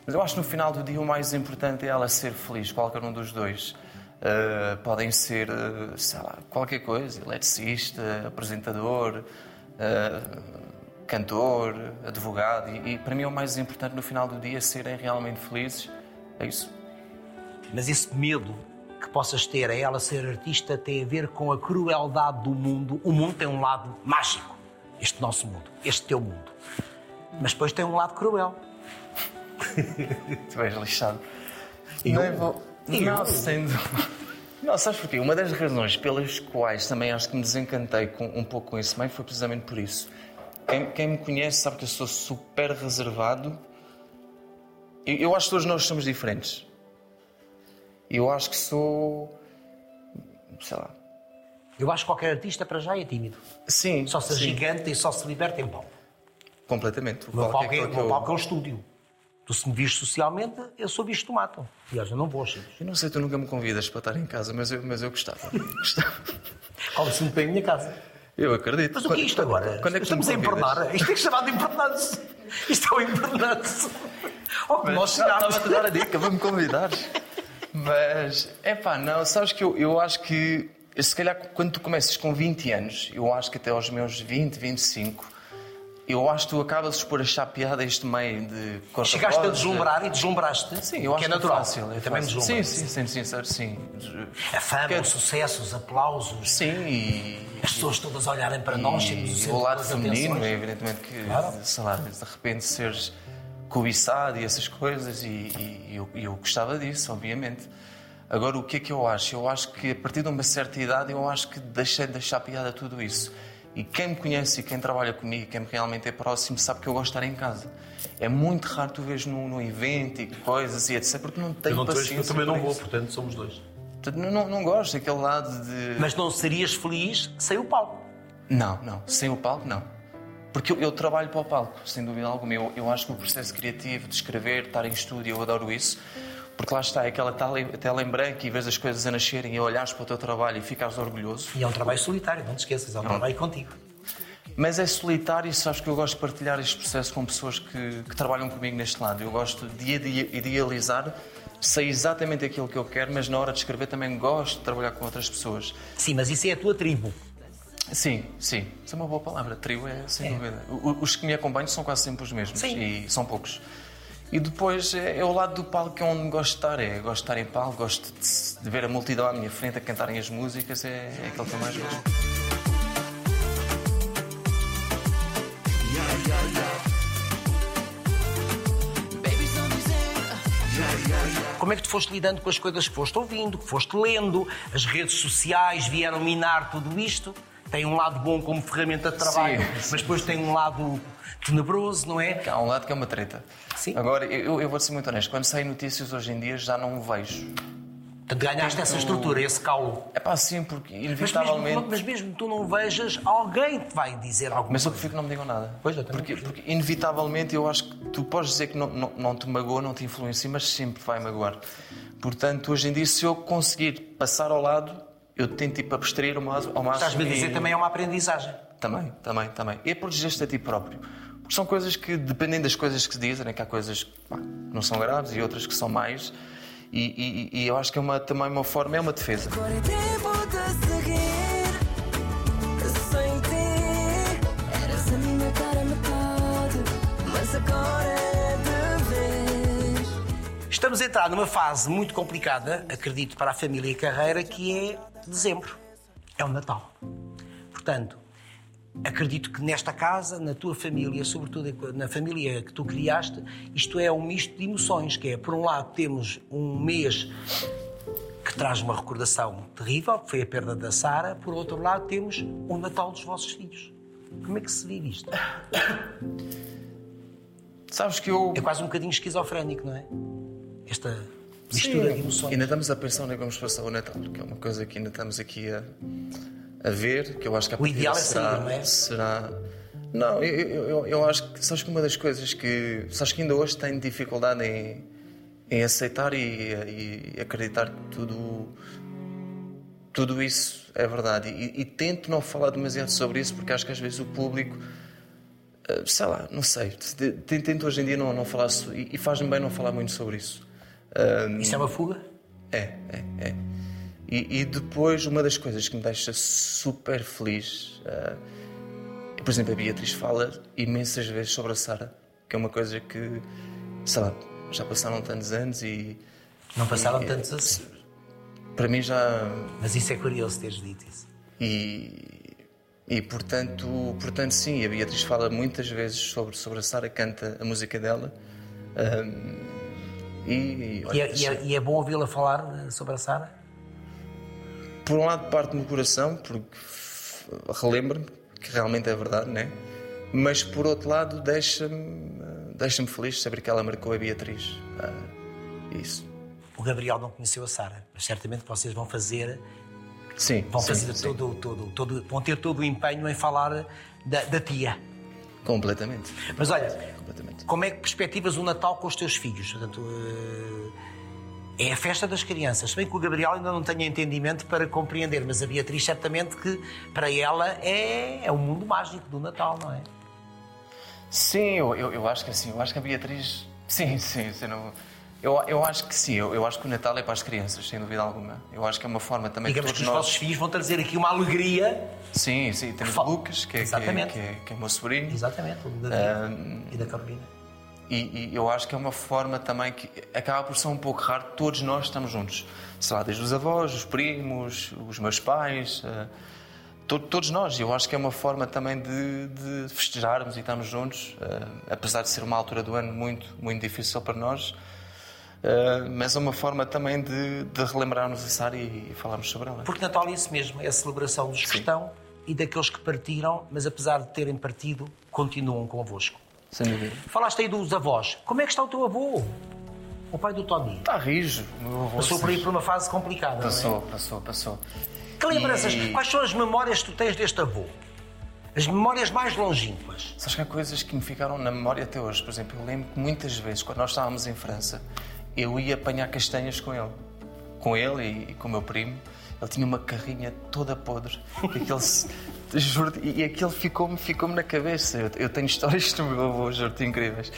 Speaker 2: Mas eu acho que no final do dia o mais importante é ela ser feliz, qualquer um dos dois. Uh, podem ser, uh, sei lá, qualquer coisa, eletricista, apresentador, uh, cantor, advogado. E, e para mim é o mais importante no final do dia serem realmente felizes. É isso.
Speaker 1: Mas esse medo que possas ter a ela ser artista tem a ver com a crueldade do mundo. O mundo tem um lado mágico, este nosso mundo, este teu mundo. Mas depois tem um lado cruel.
Speaker 2: Tu és lixado.
Speaker 1: Eu?
Speaker 2: Não, não, sendo. Não, sabes porquê? Uma das razões pelas quais também acho que me desencantei com, um pouco com esse meio foi precisamente por isso. Quem, quem me conhece sabe que eu sou super reservado. Eu, eu acho que todos nós somos diferentes. Eu acho que sou. sei lá.
Speaker 1: Eu acho que qualquer artista para já é tímido.
Speaker 2: Sim.
Speaker 1: Só se
Speaker 2: sim,
Speaker 1: gigante e só se liberta em palco.
Speaker 2: Completamente.
Speaker 1: O meu palco é, o
Speaker 2: eu-
Speaker 1: palco é um estúdio. Tu se me vires socialmente, eu sou de mato. Aliás, eu não vou, Chico.
Speaker 2: Eu não sei, tu nunca me convidas para estar em casa, mas eu, mas eu gostava. gostava.
Speaker 1: Como-se muito bem a minha casa.
Speaker 2: Eu acredito.
Speaker 1: Mas o que é isto agora?
Speaker 2: Quando é que me
Speaker 1: Estamos a empernar. Isto é chamado de empernar-se. Isto é o empernar-se. Oh, que nós
Speaker 2: Estava
Speaker 1: chegámos.
Speaker 2: a te dar a dica para me convidares. Mas, é pá, não, sabes que eu, eu acho que, se calhar, quando tu começas com 20 anos, eu acho que até aos meus 20, 25, eu acho que tu acabas por achar piada este meio de corta
Speaker 1: Chegaste a deslumbrar e deslumbraste.
Speaker 2: Sim, eu acho
Speaker 1: que é natural.
Speaker 2: fácil. É
Speaker 1: também
Speaker 2: fácil. Sim, sim, sendo sincero, sim.
Speaker 1: A fama,
Speaker 2: Que-
Speaker 1: o sucesso, os aplausos,
Speaker 2: Sim, e,
Speaker 1: as pessoas todas a olharem para nós, sermos o
Speaker 2: E o lado feminino,
Speaker 1: atenções.
Speaker 2: é evidentemente que,
Speaker 1: Claro.
Speaker 2: sei lá, de repente seres cobiçado e essas coisas, e, e- e eu, e eu gostava disso, obviamente. Agora, o que é que eu acho? Eu acho que a partir de uma certa idade, eu acho que deixei de deixar piada a tudo isso. E quem me conhece e quem trabalha comigo, quem realmente é próximo, sabe que eu gosto de estar em casa. É muito raro tu vês num, num evento e coisas e etc. Porque não tenho
Speaker 1: Eu, não te vejo,
Speaker 2: paciência.
Speaker 1: eu também não vou, portanto somos dois.
Speaker 2: Portanto, Não, não, não gosto daquele lado de.
Speaker 1: Mas não serias feliz sem o palco.
Speaker 2: Não, não. Sem o palco, não. Porque eu, eu trabalho para o palco, sem dúvida alguma. Eu, eu acho que o processo criativo de escrever, estar em estúdio, eu adoro isso. Porque lá está, é aquela tela em branco e vês as coisas a nascerem e olhares para o teu trabalho e ficares orgulhoso.
Speaker 1: E é um trabalho solitário, não te esqueças, é um trabalho contigo.
Speaker 2: Mas é solitário e sabes que eu gosto de partilhar este processo com pessoas que, que trabalham comigo neste lado. Eu gosto de ide- idealizar, sei exatamente aquilo que eu quero, mas na hora de escrever também gosto de trabalhar com outras pessoas.
Speaker 1: Sim, mas isso é a tua tribo.
Speaker 2: Sim, sim. Isso é uma boa palavra. Trio é, sem dúvida. O- Os que me acompanham são quase sempre os mesmos.
Speaker 1: Sim.
Speaker 2: E são poucos. E depois é, é o lado do palco que é onde gosto de estar. É, gosto de estar em palco, gosto de, de ver a multidão à minha frente a cantarem as músicas. É, é aquilo que eu mais gosto.
Speaker 1: Como é que tu foste lidando com as coisas que foste ouvindo, que foste lendo, as redes sociais vieram minar tudo isto? Tem um lado bom como ferramenta de trabalho,
Speaker 2: Sim,
Speaker 1: mas depois tem um lado tenebroso, não é?
Speaker 2: Há um lado que é uma treta.
Speaker 1: Sim.
Speaker 2: Agora, eu, eu vou ser muito honesto. Quando saem notícias hoje em dia já não vejo.
Speaker 1: Portanto, ganhaste essa estrutura, esse caulo.
Speaker 2: É pá, sim, porque
Speaker 1: Mas mesmo,
Speaker 2: inevitavelmente.
Speaker 1: mas mesmo que tu não vejas, alguém te vai dizer alguma
Speaker 2: Mas eu
Speaker 1: coisa.
Speaker 2: prefiro que não me digam nada.
Speaker 1: Pois, eu
Speaker 2: porque, porque, inevitavelmente, eu acho que tu podes dizer que não, não, não te magoa, não te influencia, mas sempre vai magoar. Portanto, hoje em dia, se eu conseguir passar ao lado, eu tento ir para abstrair ao máximo. ao máximo
Speaker 1: Estás-me a dizer
Speaker 2: e-
Speaker 1: também é uma aprendizagem.
Speaker 2: Também, também, também. E é proteger-te a ti próprio. Porque são coisas que, dependendo das coisas que se dizem, né, que há coisas que pá, não são graves e outras que são mais. E, e- e eu acho que é uma, também uma forma, é uma defesa.
Speaker 4: Agora é tempo de seguir sem ti.
Speaker 5: Eras a minha cara metade.
Speaker 4: Mas agora é de vez.
Speaker 1: Estamos a entrar numa fase muito complicada, acredito, para a família e a carreira, que é dezembro. É o Natal. Portanto, acredito que nesta casa, na tua família, sobretudo na família que tu criaste, isto é um misto de emoções, que é, por um lado, temos um mês que traz uma recordação terrível, que foi a perda da Sara, por outro lado, temos o Natal dos vossos filhos. Como é que se vive isto?
Speaker 2: Sabes que eu.
Speaker 1: É quase um bocadinho esquizofrénico, não é? Esta mistura
Speaker 2: Sim,
Speaker 1: de emoções.
Speaker 2: Ainda estamos a pensar onde é que vamos passar o Natal, que é uma coisa que ainda estamos aqui a, a ver, que eu acho que a
Speaker 1: O ideal é
Speaker 2: será,
Speaker 1: sair, não é?
Speaker 2: será. Não, eu, eu, eu- acho que sabes que uma das coisas que. Sabes que ainda hoje tenho dificuldade em, em aceitar e, e acreditar que tudo. Tudo isso é verdade. E, e tento não falar demasiado sobre isso porque acho que às vezes o público. eh, Sei lá, não sei. Tento hoje em dia não, não falar. e faz-me bem não falar muito sobre isso.
Speaker 1: Isso é uma fuga?
Speaker 2: É, é, é. E, e depois, uma das coisas que me deixa super feliz, é, por exemplo, a Beatriz fala imensas vezes sobre a Sara, que é uma coisa que, sei lá, já passaram tantos anos e
Speaker 1: Não passaram
Speaker 2: e-
Speaker 1: tantos assim.
Speaker 2: para mim já.
Speaker 1: Mas isso é curioso teres dito isso.
Speaker 2: E, e portanto, portanto, sim, a Beatriz fala muitas vezes sobre, sobre a Sara, canta a música dela. Ahm, e,
Speaker 1: E é, e é- e é bom ouvi-la falar eh, sobre a Sara?
Speaker 2: por um lado parte no coração, porque relembra-me que realmente é verdade, né? Mas por outro lado deixa-me ah, deixa-me feliz saber que ela marcou a Beatriz. Ah, isso.
Speaker 1: O Gabriel não conheceu a Sara, mas certamente vocês vão fazer,
Speaker 2: Sim,
Speaker 1: vão
Speaker 2: sim,
Speaker 1: fazer
Speaker 2: sim.
Speaker 1: todo, todo, todo, vão ter todo o empenho em falar da, da tia.
Speaker 2: Completamente.
Speaker 1: Mas olha,
Speaker 2: Completamente.
Speaker 1: como é que perspectivas o Natal com os teus filhos? Portanto, eh, é a festa das crianças. Se bem que o Gabriel ainda não tenha entendimento para compreender, mas a Beatriz certamente que para ela é, é o mundo mágico do Natal, não é?
Speaker 2: Sim, eu, eu, eu acho que assim, eu acho que a Beatriz. Sim, sim, você não. Eu, eu acho que sim, eu, eu acho que o Natal é para as crianças, sem dúvida alguma. Eu acho que é uma forma também
Speaker 1: Digamos que
Speaker 2: todos
Speaker 1: os
Speaker 2: nós.
Speaker 1: vossos filhos vão trazer aqui uma alegria.
Speaker 2: Sim, sim, temos o Lucas, que é, que, é, que, é, que é o meu sobrinho.
Speaker 1: Exatamente, o David e da Carolina.
Speaker 2: E, e eu acho que é uma forma também que acaba por ser um pouco raro, todos nós estamos juntos. Sei lá, desde os avós, os primos, os meus pais, eh, to- todos nós. Eu acho que é uma forma também de, de festejarmos e estarmos juntos, eh, apesar de ser uma altura do ano muito, muito difícil para nós. Eh, mas é uma forma também de, de relembrarmos a Sara e, e falarmos sobre ela.
Speaker 1: Porque Natal é isso mesmo, é a celebração dos que estão e daqueles que partiram, mas apesar de terem partido, continuam convosco.
Speaker 2: Sem dúvida.
Speaker 1: Falaste aí dos avós. Como é que está o teu avô? O pai do Tony.
Speaker 2: Está rijo. o meu avô,
Speaker 1: Passou por aí por uma fase complicada,
Speaker 2: Passou,
Speaker 1: não
Speaker 2: passou, passou.
Speaker 1: é? Que lembranças,
Speaker 2: E-
Speaker 1: quais são as memórias que tu tens deste avô? As memórias mais longínquas.
Speaker 2: Sabes que há coisas que me ficaram na memória até hoje. Por exemplo, eu lembro que muitas vezes, quando nós estávamos em França, eu ia apanhar castanhas com ele. Com ele e, e com o meu primo. Ele tinha uma carrinha toda podre. E aquele, juro e aquele ficou-me ficou na cabeça. Eu, eu tenho histórias do meu avô, juro-te, incríveis.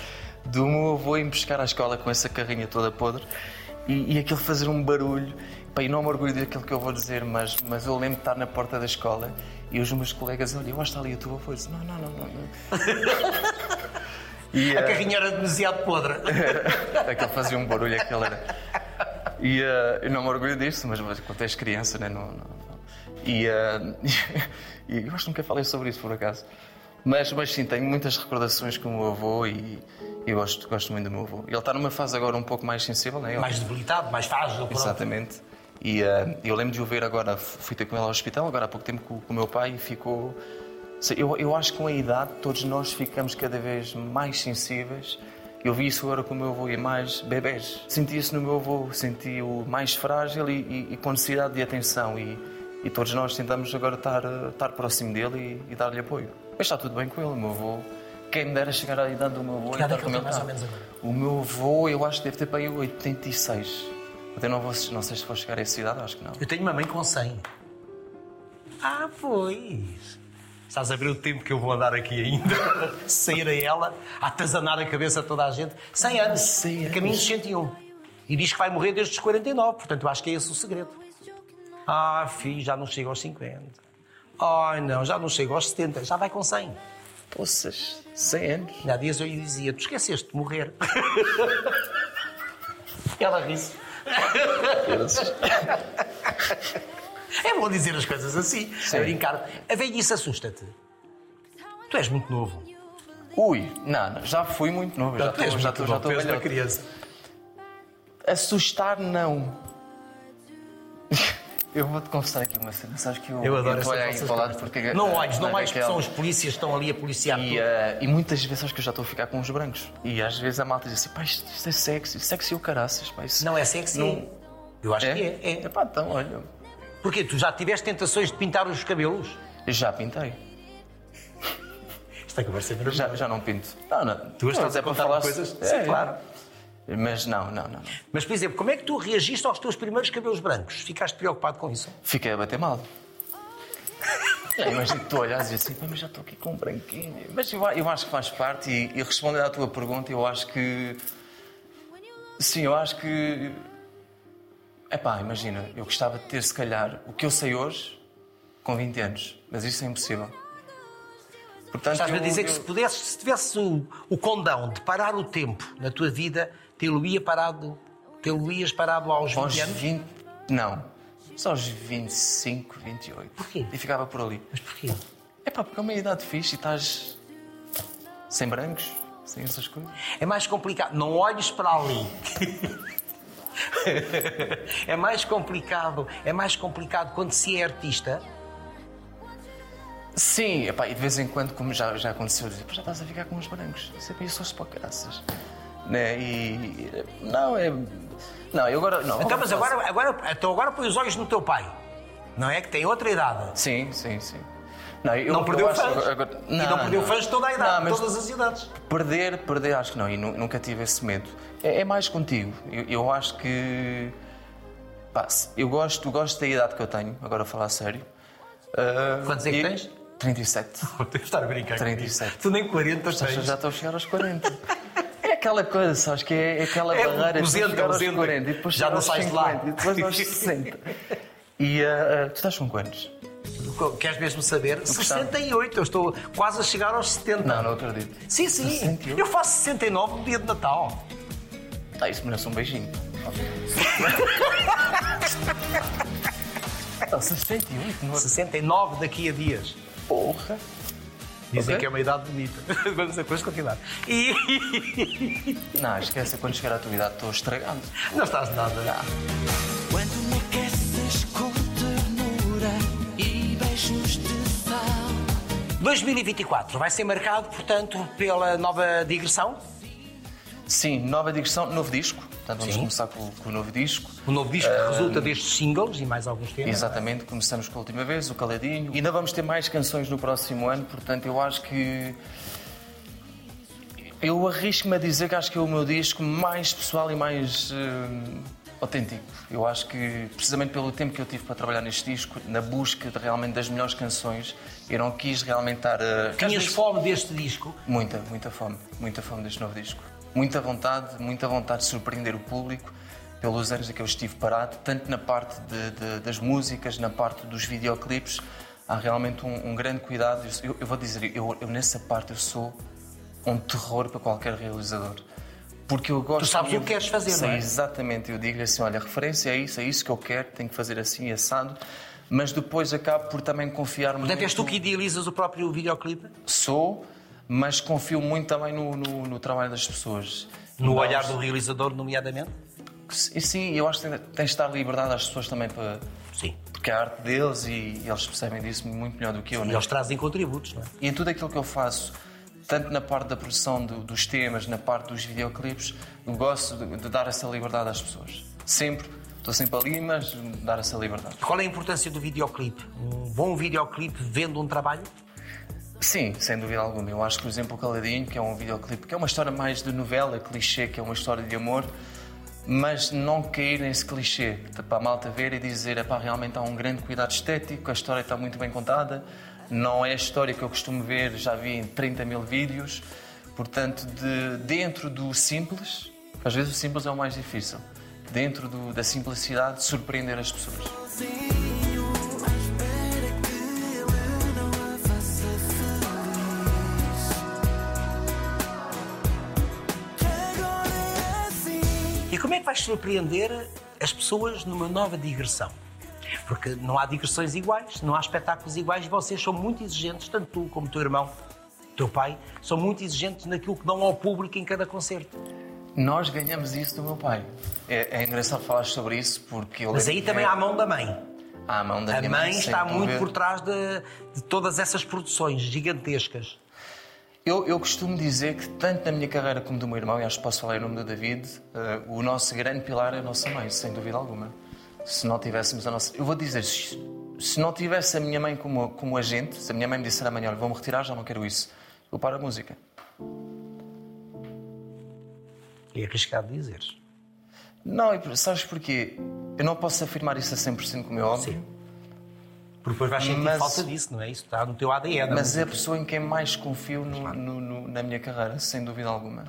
Speaker 2: Do meu avô ir pescar à escola com essa carrinha toda podre e, e aquele fazer um barulho. E não me orgulho daquilo que eu vou dizer, mas, mas eu lembro de estar na porta da escola e os meus colegas, olha, eu acho que está ali a tua. Eu disse, não, não, não, não. não. E,
Speaker 1: A
Speaker 2: eh,
Speaker 1: carrinha era demasiado podre.
Speaker 2: Aquele fazia um barulho, aquele era. E eh, eu não me orgulho disso, mas, mas quando és criança, né? não, não. E, eh, e eu acho que nunca falei sobre isso, por acaso. Mas, mas sim, tenho muitas recordações com o meu avô e, e gosto, gosto muito do meu avô. Ele está numa fase agora um pouco mais sensível, né? Ele-
Speaker 1: mais debilitado, mais frágil.
Speaker 2: Exatamente. E eh, eu lembro de o ver agora, fui ter com ele ao hospital, agora há pouco tempo com, com o meu pai e ficou. Eu, eu acho que com a idade todos nós ficamos cada vez mais sensíveis. Eu vi isso agora com o meu avô e mais bebés. Senti isso no meu avô, senti-o mais frágil e, e- e com necessidade de atenção. E, e todos nós tentamos agora estar, eh, estar próximo dele e, dar-lhe apoio. Mas está tudo bem com ele, o meu avô. Quem me dera chegar à idade do meu avô
Speaker 1: Que
Speaker 2: e
Speaker 1: é
Speaker 2: estar com
Speaker 1: ele
Speaker 2: ele.
Speaker 1: tem mais ou menos agora?
Speaker 2: O meu avô, eu acho que deve ter para aí 86. Até não, vou, não sei se vou chegar a essa idade, acho que não.
Speaker 1: Eu tenho uma mãe com 100. Ah, pois. Estás a ver o tempo que eu vou andar aqui ainda? Sair a ela, a atazanar a cabeça a toda a gente. 100 anos.
Speaker 2: 100
Speaker 1: A caminho dos 101. E diz que vai morrer desde os 49. Portanto, eu acho que é esse o segredo. Ah, filho, já não chega aos 50. Ai, não, já não chega aos 70. Já vai com 100.
Speaker 2: Poças, 100 anos.
Speaker 1: Há dias eu lhe dizia, tu esqueceste de morrer. Ela ri-se. É bom dizer as coisas assim, a brincar. A velhice assusta-te. Tu és muito novo.
Speaker 2: Ui, não, já fui muito novo. Já estou já estou já estou
Speaker 1: criança.
Speaker 2: Assustar, não. Eu vou-te confessar aqui uma cena. Sabes que eu,
Speaker 1: Eu adoro
Speaker 2: a olhar o lado porque...
Speaker 1: Não olhes, não
Speaker 2: Olha
Speaker 1: olhes, porque são os polícias que estão ali a policiar
Speaker 2: E, eh, e muitas vezes acho que eu já estou a ficar com os brancos. E às vezes a malta diz assim, pá, isto, isto é sexy. Sexy o caraças, pá.
Speaker 1: Não é sexy?
Speaker 2: Não...
Speaker 1: Eu acho
Speaker 2: É?
Speaker 1: que é. é.
Speaker 2: Epá, então, olha,
Speaker 1: Porquê? Tu já tiveste tentações de pintar os cabelos?
Speaker 2: já pintei.
Speaker 1: É conversa é maravilhosa.
Speaker 2: Já, já não pinto. Não, não.
Speaker 1: Tu de
Speaker 2: é para
Speaker 1: contar
Speaker 2: falar
Speaker 1: coisas?
Speaker 2: É,
Speaker 1: Sim,
Speaker 2: é.
Speaker 1: claro.
Speaker 2: Mas não, não, não, não.
Speaker 1: Mas, por exemplo, como é que tu reagiste aos teus primeiros cabelos brancos? Ficaste preocupado com isso?
Speaker 2: Fiquei a bater mal. É, Imagina que tu olhas e dizes assim, "Pá, mas já estou aqui com um branquinho. Mas eu, eu acho que faz parte e, e respondendo à tua pergunta, eu acho que. Sim, eu acho que. Epá, imagina, eu gostava de ter, se calhar, o que eu sei hoje com 20 anos, mas isso é impossível. Portanto,
Speaker 1: Estás-me a
Speaker 2: eu-
Speaker 1: dizer que
Speaker 2: eu-
Speaker 1: se pudesse, se tivesse o, o condão de parar o tempo na tua vida, tê-lo-ia parado, tê-lo-ias parado aos 20
Speaker 2: Aos
Speaker 1: anos?
Speaker 2: 20. Não. Só aos 25, 28.
Speaker 1: Porquê?
Speaker 2: E ficava por ali.
Speaker 1: Mas porquê?
Speaker 2: É pá, porque é uma idade fixe e estás. sem brancos, sem essas coisas.
Speaker 1: É mais complicado. Não olhes para ali. é mais complicado. É mais complicado quando se é artista.
Speaker 2: Sim, epá, e de vez em quando, como já, já aconteceu, dizer, "Pá, já estás a ficar com os brancos. Sempre isso aos graças. Né? E. Não, é. Não, eu agora. Não,
Speaker 1: Então, mas agora, agora, então agora põe os olhos no teu pai. Não é? Que tem outra idade.
Speaker 2: Sim, sim, sim. Não, eu,
Speaker 1: não perdeu
Speaker 2: acho-
Speaker 1: fãs.
Speaker 2: agora-
Speaker 1: e não perdeu fãs de toda a idade,
Speaker 2: Não,
Speaker 1: todas as idades.
Speaker 2: Perder, perder, acho que não. E nu- nunca tive esse medo. É, é mais contigo. Eu, eu acho que. Pá, eu gosto, gosto da idade que eu tenho, agora a falar a sério. Ah,
Speaker 1: Quantos é que
Speaker 2: e-
Speaker 1: tens?
Speaker 2: 37.
Speaker 1: Devo estar a brincar.
Speaker 2: 37.
Speaker 1: Tu nem 40
Speaker 2: Já,
Speaker 1: tens.
Speaker 2: já estou a chegar aos 40. É aquela coisa, sabes, que é, é aquela
Speaker 1: É,
Speaker 2: barreira aos
Speaker 1: entra.
Speaker 2: 40 e depois
Speaker 1: Já não sais de lá.
Speaker 2: 50 e depois aos 60. E ah, ah, tu estás com quantos?
Speaker 1: Queres mesmo saber?
Speaker 2: gostava.
Speaker 1: 68. Eu estou quase a chegar aos 70.
Speaker 2: Não, não acredito.
Speaker 1: Sim, sim.
Speaker 2: 68?
Speaker 1: Eu faço 69 no dia de Natal.
Speaker 2: Ah, isso merece um beijinho. Então, 68, não é?
Speaker 1: 69 daqui a dias.
Speaker 2: Porra.
Speaker 1: Dizem
Speaker 2: Ok.
Speaker 1: que é uma idade bonita. Vamos depois continuar. E.
Speaker 2: Não, esquece, quando chegar à tua idade estou estragado.
Speaker 1: Não estás nada.
Speaker 4: Quando me aqueces com ternura e beijos de sal.
Speaker 1: 2024 vai ser marcado, portanto, pela nova digressão.
Speaker 2: Sim, nova digressão, novo disco. Portanto, vamos
Speaker 1: Sim.
Speaker 2: começar com, com o novo disco.
Speaker 1: O novo disco que resulta destes singles e mais alguns temas.
Speaker 2: Exatamente, começamos com a última vez, o Caladinho. E ainda vamos ter mais canções no próximo ano, portanto, eu acho que. Eu arrisco-me a dizer que acho que é o meu disco mais pessoal e mais hum, autêntico. Eu acho que, precisamente pelo tempo que eu tive para trabalhar neste disco, na busca de, realmente das melhores canções, eu não quis realmente estar às
Speaker 1: Tinhas
Speaker 2: vezes-
Speaker 1: fome deste disco.
Speaker 2: Muita, muita fome. Muita fome deste novo disco. Muita vontade, muita vontade de surpreender o público pelos anos em que eu estive parado, tanto na parte de- de- das músicas, na parte dos videoclipes. Há realmente um, um grande cuidado. Eu, eu vou dizer, eu, eu nessa parte eu sou um terror para qualquer realizador. Porque eu gosto.
Speaker 1: Tu sabes o que queres fazer, não é?
Speaker 2: exatamente. Eu digo-lhe assim: olha, a referência é isso, é isso que eu quero, tenho que fazer assim, assado. Mas depois acabo por também confiar
Speaker 1: Portanto, és tu que idealizas o próprio videoclipe?
Speaker 2: sou, mas confio muito também no, no- no trabalho das pessoas.
Speaker 1: No
Speaker 2: Nós-
Speaker 1: olhar do realizador, nomeadamente?
Speaker 2: E sim, eu acho que tem, tem de estar liberdade às pessoas também para.
Speaker 1: Sim.
Speaker 2: Porque é a arte deles e, eles percebem disso muito melhor do que eu,
Speaker 1: E
Speaker 2: né?
Speaker 1: eles trazem contributos, não é?
Speaker 2: E em tudo aquilo que eu faço, tanto na parte da produção do- dos temas, na parte dos videoclipes, gosto de, de dar essa liberdade às pessoas. Sempre. Estou sempre ali, mas dar essa liberdade.
Speaker 1: Qual é a importância do videoclipe? Um bom videoclipe vende um trabalho?
Speaker 2: Sim, sem dúvida alguma. Eu acho que, por exemplo, o Caladinho, que é um videoclipe, que é uma história mais de novela, clichê, que é uma história de amor, mas não cair nesse clichê, para a malta ver e dizer, epá, realmente há um grande cuidado estético, a história está muito bem contada, não é a história que eu costumo ver, já vi em 30 mil vídeos, portanto, de, dentro do simples, às vezes o simples é o mais difícil, dentro do- da simplicidade, surpreender as pessoas.
Speaker 1: Como é que vais surpreender as pessoas numa nova digressão? Porque não há digressões iguais, não há espetáculos iguais e vocês são muito exigentes, tanto tu como o teu irmão, teu pai, são muito exigentes naquilo que dão ao público em cada concerto.
Speaker 2: Nós ganhamos isso do meu pai. É, é engraçado falar sobre isso porque eu
Speaker 1: Mas aí também
Speaker 2: é-
Speaker 1: há a mão da mãe.
Speaker 2: há a mão da
Speaker 1: A
Speaker 2: minha
Speaker 1: mãe
Speaker 2: sem
Speaker 1: está muito por trás de, de todas essas produções gigantescas.
Speaker 2: Eu, eu costumo dizer que, tanto na minha carreira como do meu irmão, e acho que posso falar em nome do David, eh, o nosso grande pilar é a nossa mãe, sem dúvida alguma. Se não tivéssemos a nossa. Eu vou dizer, se, se não tivesse a minha mãe como, como agente, se a minha mãe me disser amanhã, olha, vou-me retirar, já não quero isso, eu paro a música.
Speaker 1: É arriscado dizeres.
Speaker 2: Não, e sabes porquê? Eu não posso afirmar isso a 100% como é óbvio.
Speaker 1: Sim. Porque depois vais sentir
Speaker 2: Mas-
Speaker 1: falta disso, não é? Isso está no teu ADN.
Speaker 2: Mas é a pessoa em quem mais confio no- no- no- na minha carreira, sem dúvida alguma.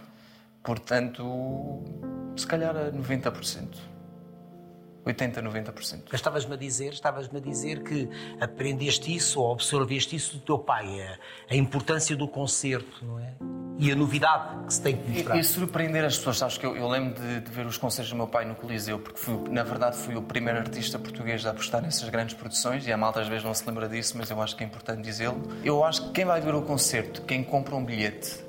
Speaker 2: Portanto, se calhar a 90%. 80, 90%.
Speaker 1: Mas estavas-me a dizer, estavas-me a dizer que aprendeste isso ou absorveste isso do teu pai, a, a importância do concerto, não é? E a novidade que se tem que mostrar.
Speaker 2: E, e surpreender as pessoas, sabes que eu, eu lembro de, de ver os concertos do meu pai no Coliseu, porque fui, na verdade fui o primeiro artista português a apostar nessas grandes produções, e a malta às vezes não se lembra disso, mas eu acho que é importante dizê-lo. Eu acho que quem vai ver o concerto, quem compra um bilhete,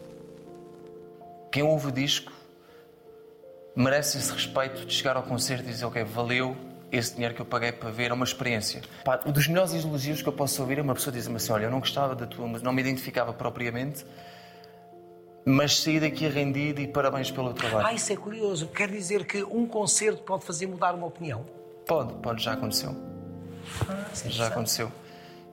Speaker 2: quem ouve o disco, merece esse respeito de chegar ao concerto e dizer, ok, valeu esse dinheiro que eu paguei para ver, é uma experiência. Pá, um dos melhores elogios que eu posso ouvir é uma pessoa dizer-me assim, olha, eu não gostava da tua música, não me identificava propriamente, mas saí daqui rendido e parabéns pelo trabalho.
Speaker 1: Ah, isso é curioso. Quer dizer que um concerto pode fazer mudar uma opinião?
Speaker 2: Pode, pode, já aconteceu.
Speaker 1: Isso é
Speaker 2: Já aconteceu.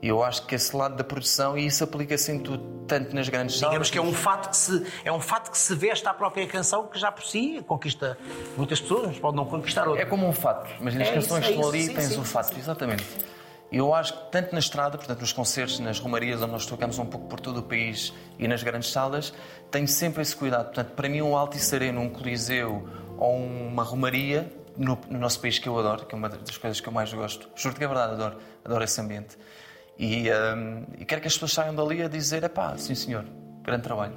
Speaker 2: E eu acho que esse lado da produção, e isso aplica-se em tudo, tanto nas grandes salas...
Speaker 1: Digamos que é um fato que se é um fato que se veste à própria canção que já por si conquista muitas pessoas, mas pode não conquistar
Speaker 2: É
Speaker 1: outras.
Speaker 2: como um fato. Imagina, as
Speaker 1: É
Speaker 2: canções
Speaker 1: isso, é
Speaker 2: que estão ali,
Speaker 1: sim,
Speaker 2: tens
Speaker 1: sim,
Speaker 2: um fato,
Speaker 1: sim.
Speaker 2: exatamente. E eu acho que tanto na estrada, portanto, nos concertos, nas romarias, onde nós tocamos um pouco por todo o país e nas grandes salas, tenho sempre esse cuidado. Portanto, para mim, um alto e sereno, um coliseu ou uma romaria, no, no nosso país que eu adoro, que é uma das coisas que eu mais gosto, juro que é verdade, adoro, adoro esse ambiente. E, hum, e quero que as pessoas saiam dali a dizer: pá, sim senhor, grande trabalho.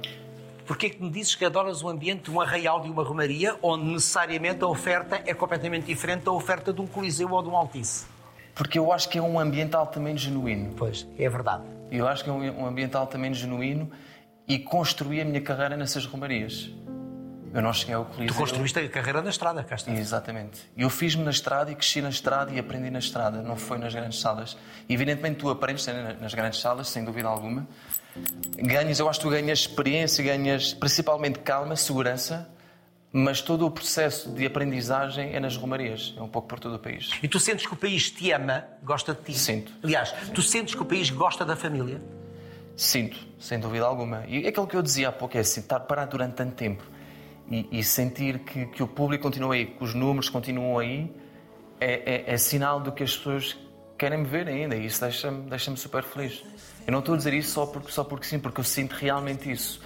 Speaker 1: Porquê é que me dizes que adoras o ambiente de um arraial de uma romaria onde necessariamente a oferta é completamente diferente da oferta de um coliseu ou de um altice?
Speaker 2: Porque eu acho que é um ambiente altamente genuíno.
Speaker 1: Pois, é verdade.
Speaker 2: Eu acho que é um um ambiente altamente genuíno e construí a minha carreira nessas romarias. Eu não cheguei ao
Speaker 1: Tu
Speaker 2: Coliseu.
Speaker 1: construíste a carreira na estrada, cá está.
Speaker 2: Exatamente. Eu fiz-me na estrada e cresci na estrada e aprendi na estrada, não foi nas grandes salas. Evidentemente tu aprendes nas grandes salas, sem dúvida alguma. Ganhas, eu acho que tu ganhas experiência, ganhas principalmente calma, segurança, mas todo o processo de aprendizagem é nas romarias, é um pouco por todo o país.
Speaker 1: E tu sentes que o país te ama, gosta de ti?
Speaker 2: Sinto.
Speaker 1: Aliás, tu sentes que o país gosta da família?
Speaker 2: Sinto, sem dúvida alguma. E aquilo que eu dizia há pouco é assim, estar parado durante tanto tempo e, e sentir que, que o público continua aí, que os números continuam aí, é, é- é sinal do que as pessoas querem me ver ainda e isso deixa-me deixa super feliz. Eu não estou a dizer isso só porque, só porque sim, porque eu sinto realmente isso.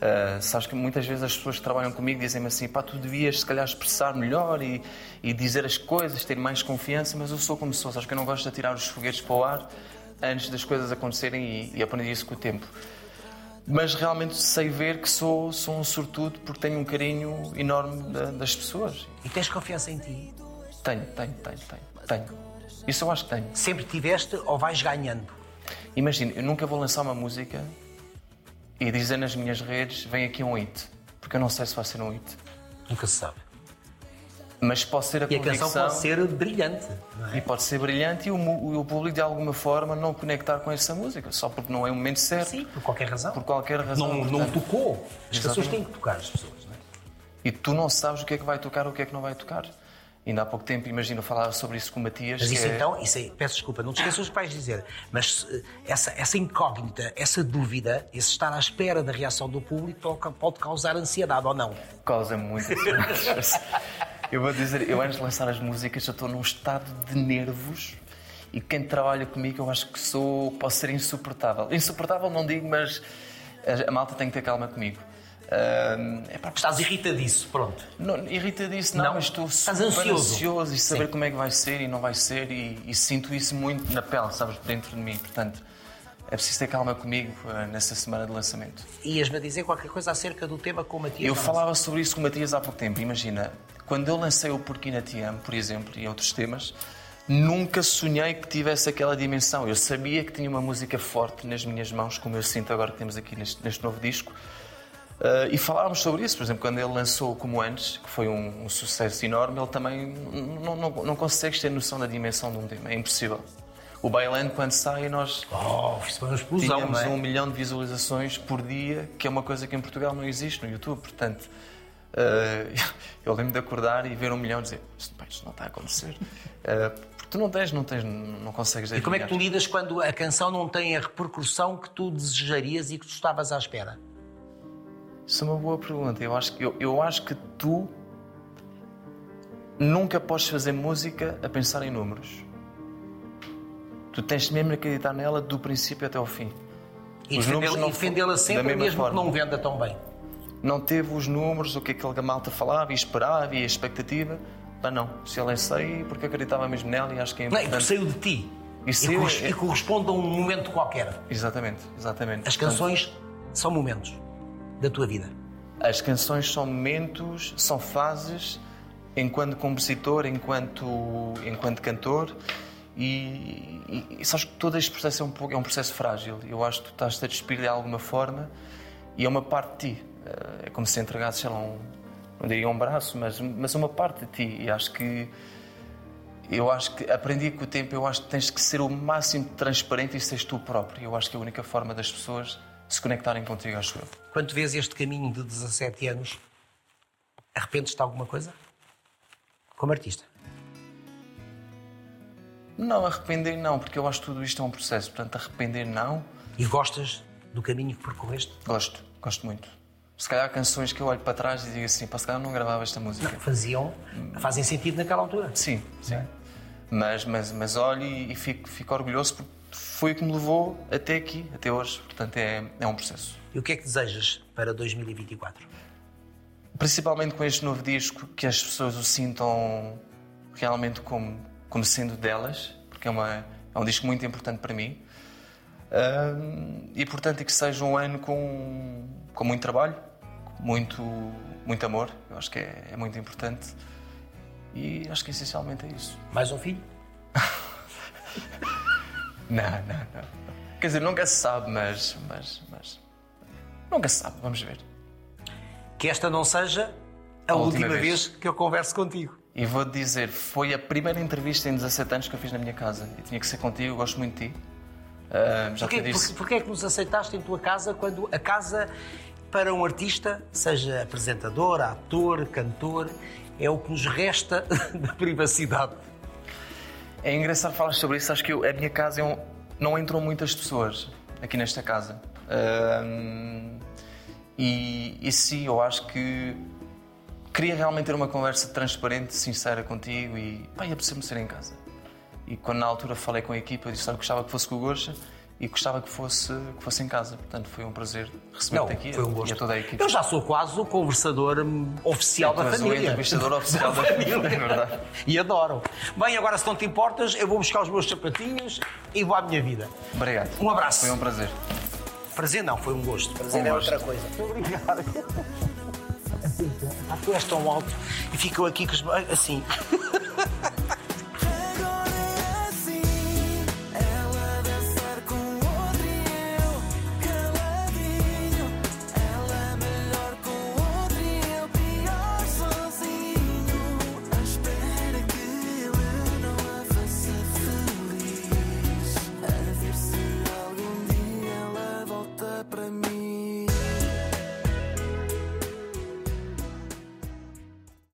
Speaker 2: Ah, sabes que muitas vezes as pessoas que trabalham comigo dizem-me assim: pá, tu devias se calhar expressar melhor e, e dizer as coisas, ter mais confiança, mas eu sou como sou. Sabes que eu não gosto de atirar os foguetes para o ar antes das coisas acontecerem e, e aprendi isso com o tempo. Mas realmente sei ver que sou, sou um sortudo porque tenho um carinho enorme da- das pessoas.
Speaker 1: E tens confiança em ti?
Speaker 2: Tenho, tenho, tenho, tenho, tenho. Isso eu acho que tenho.
Speaker 1: Sempre tiveste ou vais ganhando?
Speaker 2: Imagina, eu nunca vou lançar uma música e dizer nas minhas redes vem aqui um hit, porque eu não sei se vai ser um hit.
Speaker 1: Nunca se sabe.
Speaker 2: Mas pode ser a
Speaker 1: E a canção pode ser brilhante. é?
Speaker 2: e pode ser brilhante e o, o público de alguma forma não conectar com essa música, só porque não é o momento certo,
Speaker 1: Sim, por qualquer razão.
Speaker 2: por qualquer razão.
Speaker 1: não, não tocou. As pessoas têm que tocar, as pessoas. Não é?
Speaker 2: E tu não sabes o que é que vai tocar ou o que é que não vai tocar. Ainda há pouco tempo, imagina, eu falava sobre isso com o Matias.
Speaker 1: Mas isso
Speaker 2: é-
Speaker 1: então, isso aí, peço desculpa, não te esqueças o que vais dizer, mas eh, essa, essa incógnita, essa dúvida, esse estar à espera da reação do público pode- pode causar ansiedade ou não?
Speaker 2: causa muito. eu vou dizer, eu antes de lançar as músicas, eu estou num estado de nervos e quem trabalha comigo eu acho que sou, posso ser insuportável. Insuportável não digo, mas a, malta tem que ter calma comigo. Ahm, é pá,
Speaker 1: Estás irritadiço, pronto.
Speaker 2: não, irrita-disso, não,
Speaker 1: Não.
Speaker 2: mas estou
Speaker 1: Estás
Speaker 2: super
Speaker 1: ansioso.
Speaker 2: ansioso e saber
Speaker 1: Sim.
Speaker 2: como é que vai ser e não vai ser e, e sinto isso muito na pele, sabes, dentro de mim. Portanto, é preciso ter calma comigo ah, nessa semana de lançamento.
Speaker 1: Ias-me dizer qualquer coisa acerca do tema com o Matias?
Speaker 2: Eu falava sobre isso com o Matias há pouco tempo. Imagina, quando eu lancei o Porquina Te Amo, por exemplo, e outros temas, nunca sonhei que tivesse aquela dimensão. Eu sabia que tinha uma música forte nas minhas mãos, como eu sinto agora que temos aqui neste, neste novo disco. Uh, e falávamos sobre isso, por exemplo, quando ele lançou Como Antes, que foi um, um sucesso enorme, ele também não, não, não consegues ter noção da dimensão de um tema, é impossível. O Bailando, quando sai, nós
Speaker 1: Oh, explosão,
Speaker 2: tínhamos
Speaker 1: é?
Speaker 2: um milhão de visualizações por dia, que é uma coisa que em Portugal não existe no YouTube. Portanto, eu lembro de acordar e ver um milhão e dizer: isto, pá, isto não está a acontecer. Eh, porque tu não tens, não tens, não consegues
Speaker 1: E como é que tu lidas quando a canção não tem a repercussão que tu desejarias e que tu estavas à espera?
Speaker 2: Isso é uma boa pergunta. Eu acho, que- eu, eu acho que tu nunca podes fazer música a pensar em números. Tu tens mesmo de acreditar nela do princípio até ao fim.
Speaker 1: E defendê-la sempre, mesmo
Speaker 2: forma.
Speaker 1: que não venda tão bem.
Speaker 2: Não teve os números, o que aquele malta falava e esperava e a expectativa, pá, não. Se ela é sei, porque acreditava mesmo nela e acho que é
Speaker 1: Não, e
Speaker 2: importante.
Speaker 1: saiu de ti.
Speaker 2: E
Speaker 1: E, corres- e corresponde a um momento qualquer.
Speaker 2: Exatamente, exatamente.
Speaker 1: As
Speaker 2: Portanto,
Speaker 1: canções são momentos da tua vida.
Speaker 2: As canções são momentos, são fases, enquanto compositor, enquanto, enquanto cantor, e, e, e sabes que todo este processo é um, pouco, é um processo frágil. Eu acho que tu estás-te a despir de alguma forma e é uma parte de ti. Eh, É como se entregasses, sei lá, um, não diria um braço, mas, mas uma parte de ti. E acho que eu acho que aprendi com o tempo, eu acho que tens que ser o máximo transparente e seres tu próprio. Eu acho que é a única forma das pessoas se conectarem contigo, acho eu.
Speaker 1: Quando vês este caminho de 17 anos, arrependes-te de alguma coisa? Como artista.
Speaker 2: Não, arrepender não, porque eu acho que tudo isto é um processo. Portanto, arrepender não,
Speaker 1: E gostas do caminho que percorreste?
Speaker 2: gosto, gosto muito. Se calhar há canções que eu olho para trás e digo assim, pá, se calhar não gravava esta música.
Speaker 1: Faziam, fazem sentido naquela altura.
Speaker 2: Sim, sim. Mas, mas, mas olho e, e fico, fico orgulhoso porque foi o que me levou até aqui, até hoje. Portanto, é, é um processo.
Speaker 1: E o que é que desejas para 2024?
Speaker 2: Principalmente com este novo disco, que as pessoas o sintam realmente como, como sendo delas, porque é, uma, é um disco muito importante para mim. E portanto, que seja um ano com, com muito trabalho, muito, muito amor, eu acho que é, é muito importante. E acho que essencialmente é isso.
Speaker 1: Mais um filho?
Speaker 2: Não, não, não. Quer dizer, nunca se sabe, mas. mas, mas nunca se sabe, vamos ver.
Speaker 1: Que esta não seja a,
Speaker 2: A
Speaker 1: última,
Speaker 2: última
Speaker 1: vez.
Speaker 2: vez.
Speaker 1: que eu converso contigo.
Speaker 2: E vou-te dizer, foi a primeira entrevista em 17 anos que eu fiz na minha casa. E tinha que ser contigo, eu gosto muito de ti. Ah, já
Speaker 1: Porquê,
Speaker 2: disse.
Speaker 1: porquê- é que nos aceitaste em tua casa quando a casa, para um artista, seja apresentador, ator, cantor, é o que nos resta da privacidade?
Speaker 2: É engraçado falar sobre isso. Acho que eu- a minha casa é um- não entram muitas pessoas aqui nesta casa. Ahm, e, e sim, eu acho que queria realmente ter uma conversa transparente, sincera contigo e pá, ia me ser em casa. E quando na altura falei com a equipa, eu disse olha, gostava que fosse com o Gosta e gostava que fosse, que fosse em casa. Portanto, foi um prazer receber-te aqui
Speaker 1: foi um
Speaker 2: e
Speaker 1: gosto.
Speaker 2: a toda a equipa.
Speaker 1: Eu já sou quase o conversador oficial da
Speaker 2: Tu és o
Speaker 1: família.
Speaker 2: entrevistador oficial da família, é verdade.
Speaker 1: E adoro. Bem, agora se não te importas, eu vou buscar os meus sapatinhos e vou à minha vida.
Speaker 2: Obrigado.
Speaker 1: Um abraço.
Speaker 2: Foi um prazer.
Speaker 1: Prazer não, foi um gosto. Prazer
Speaker 2: Um
Speaker 1: é
Speaker 2: gosto.
Speaker 1: outra coisa. Obrigado. Assim, tu és tão alto e ficam aqui com os... assim.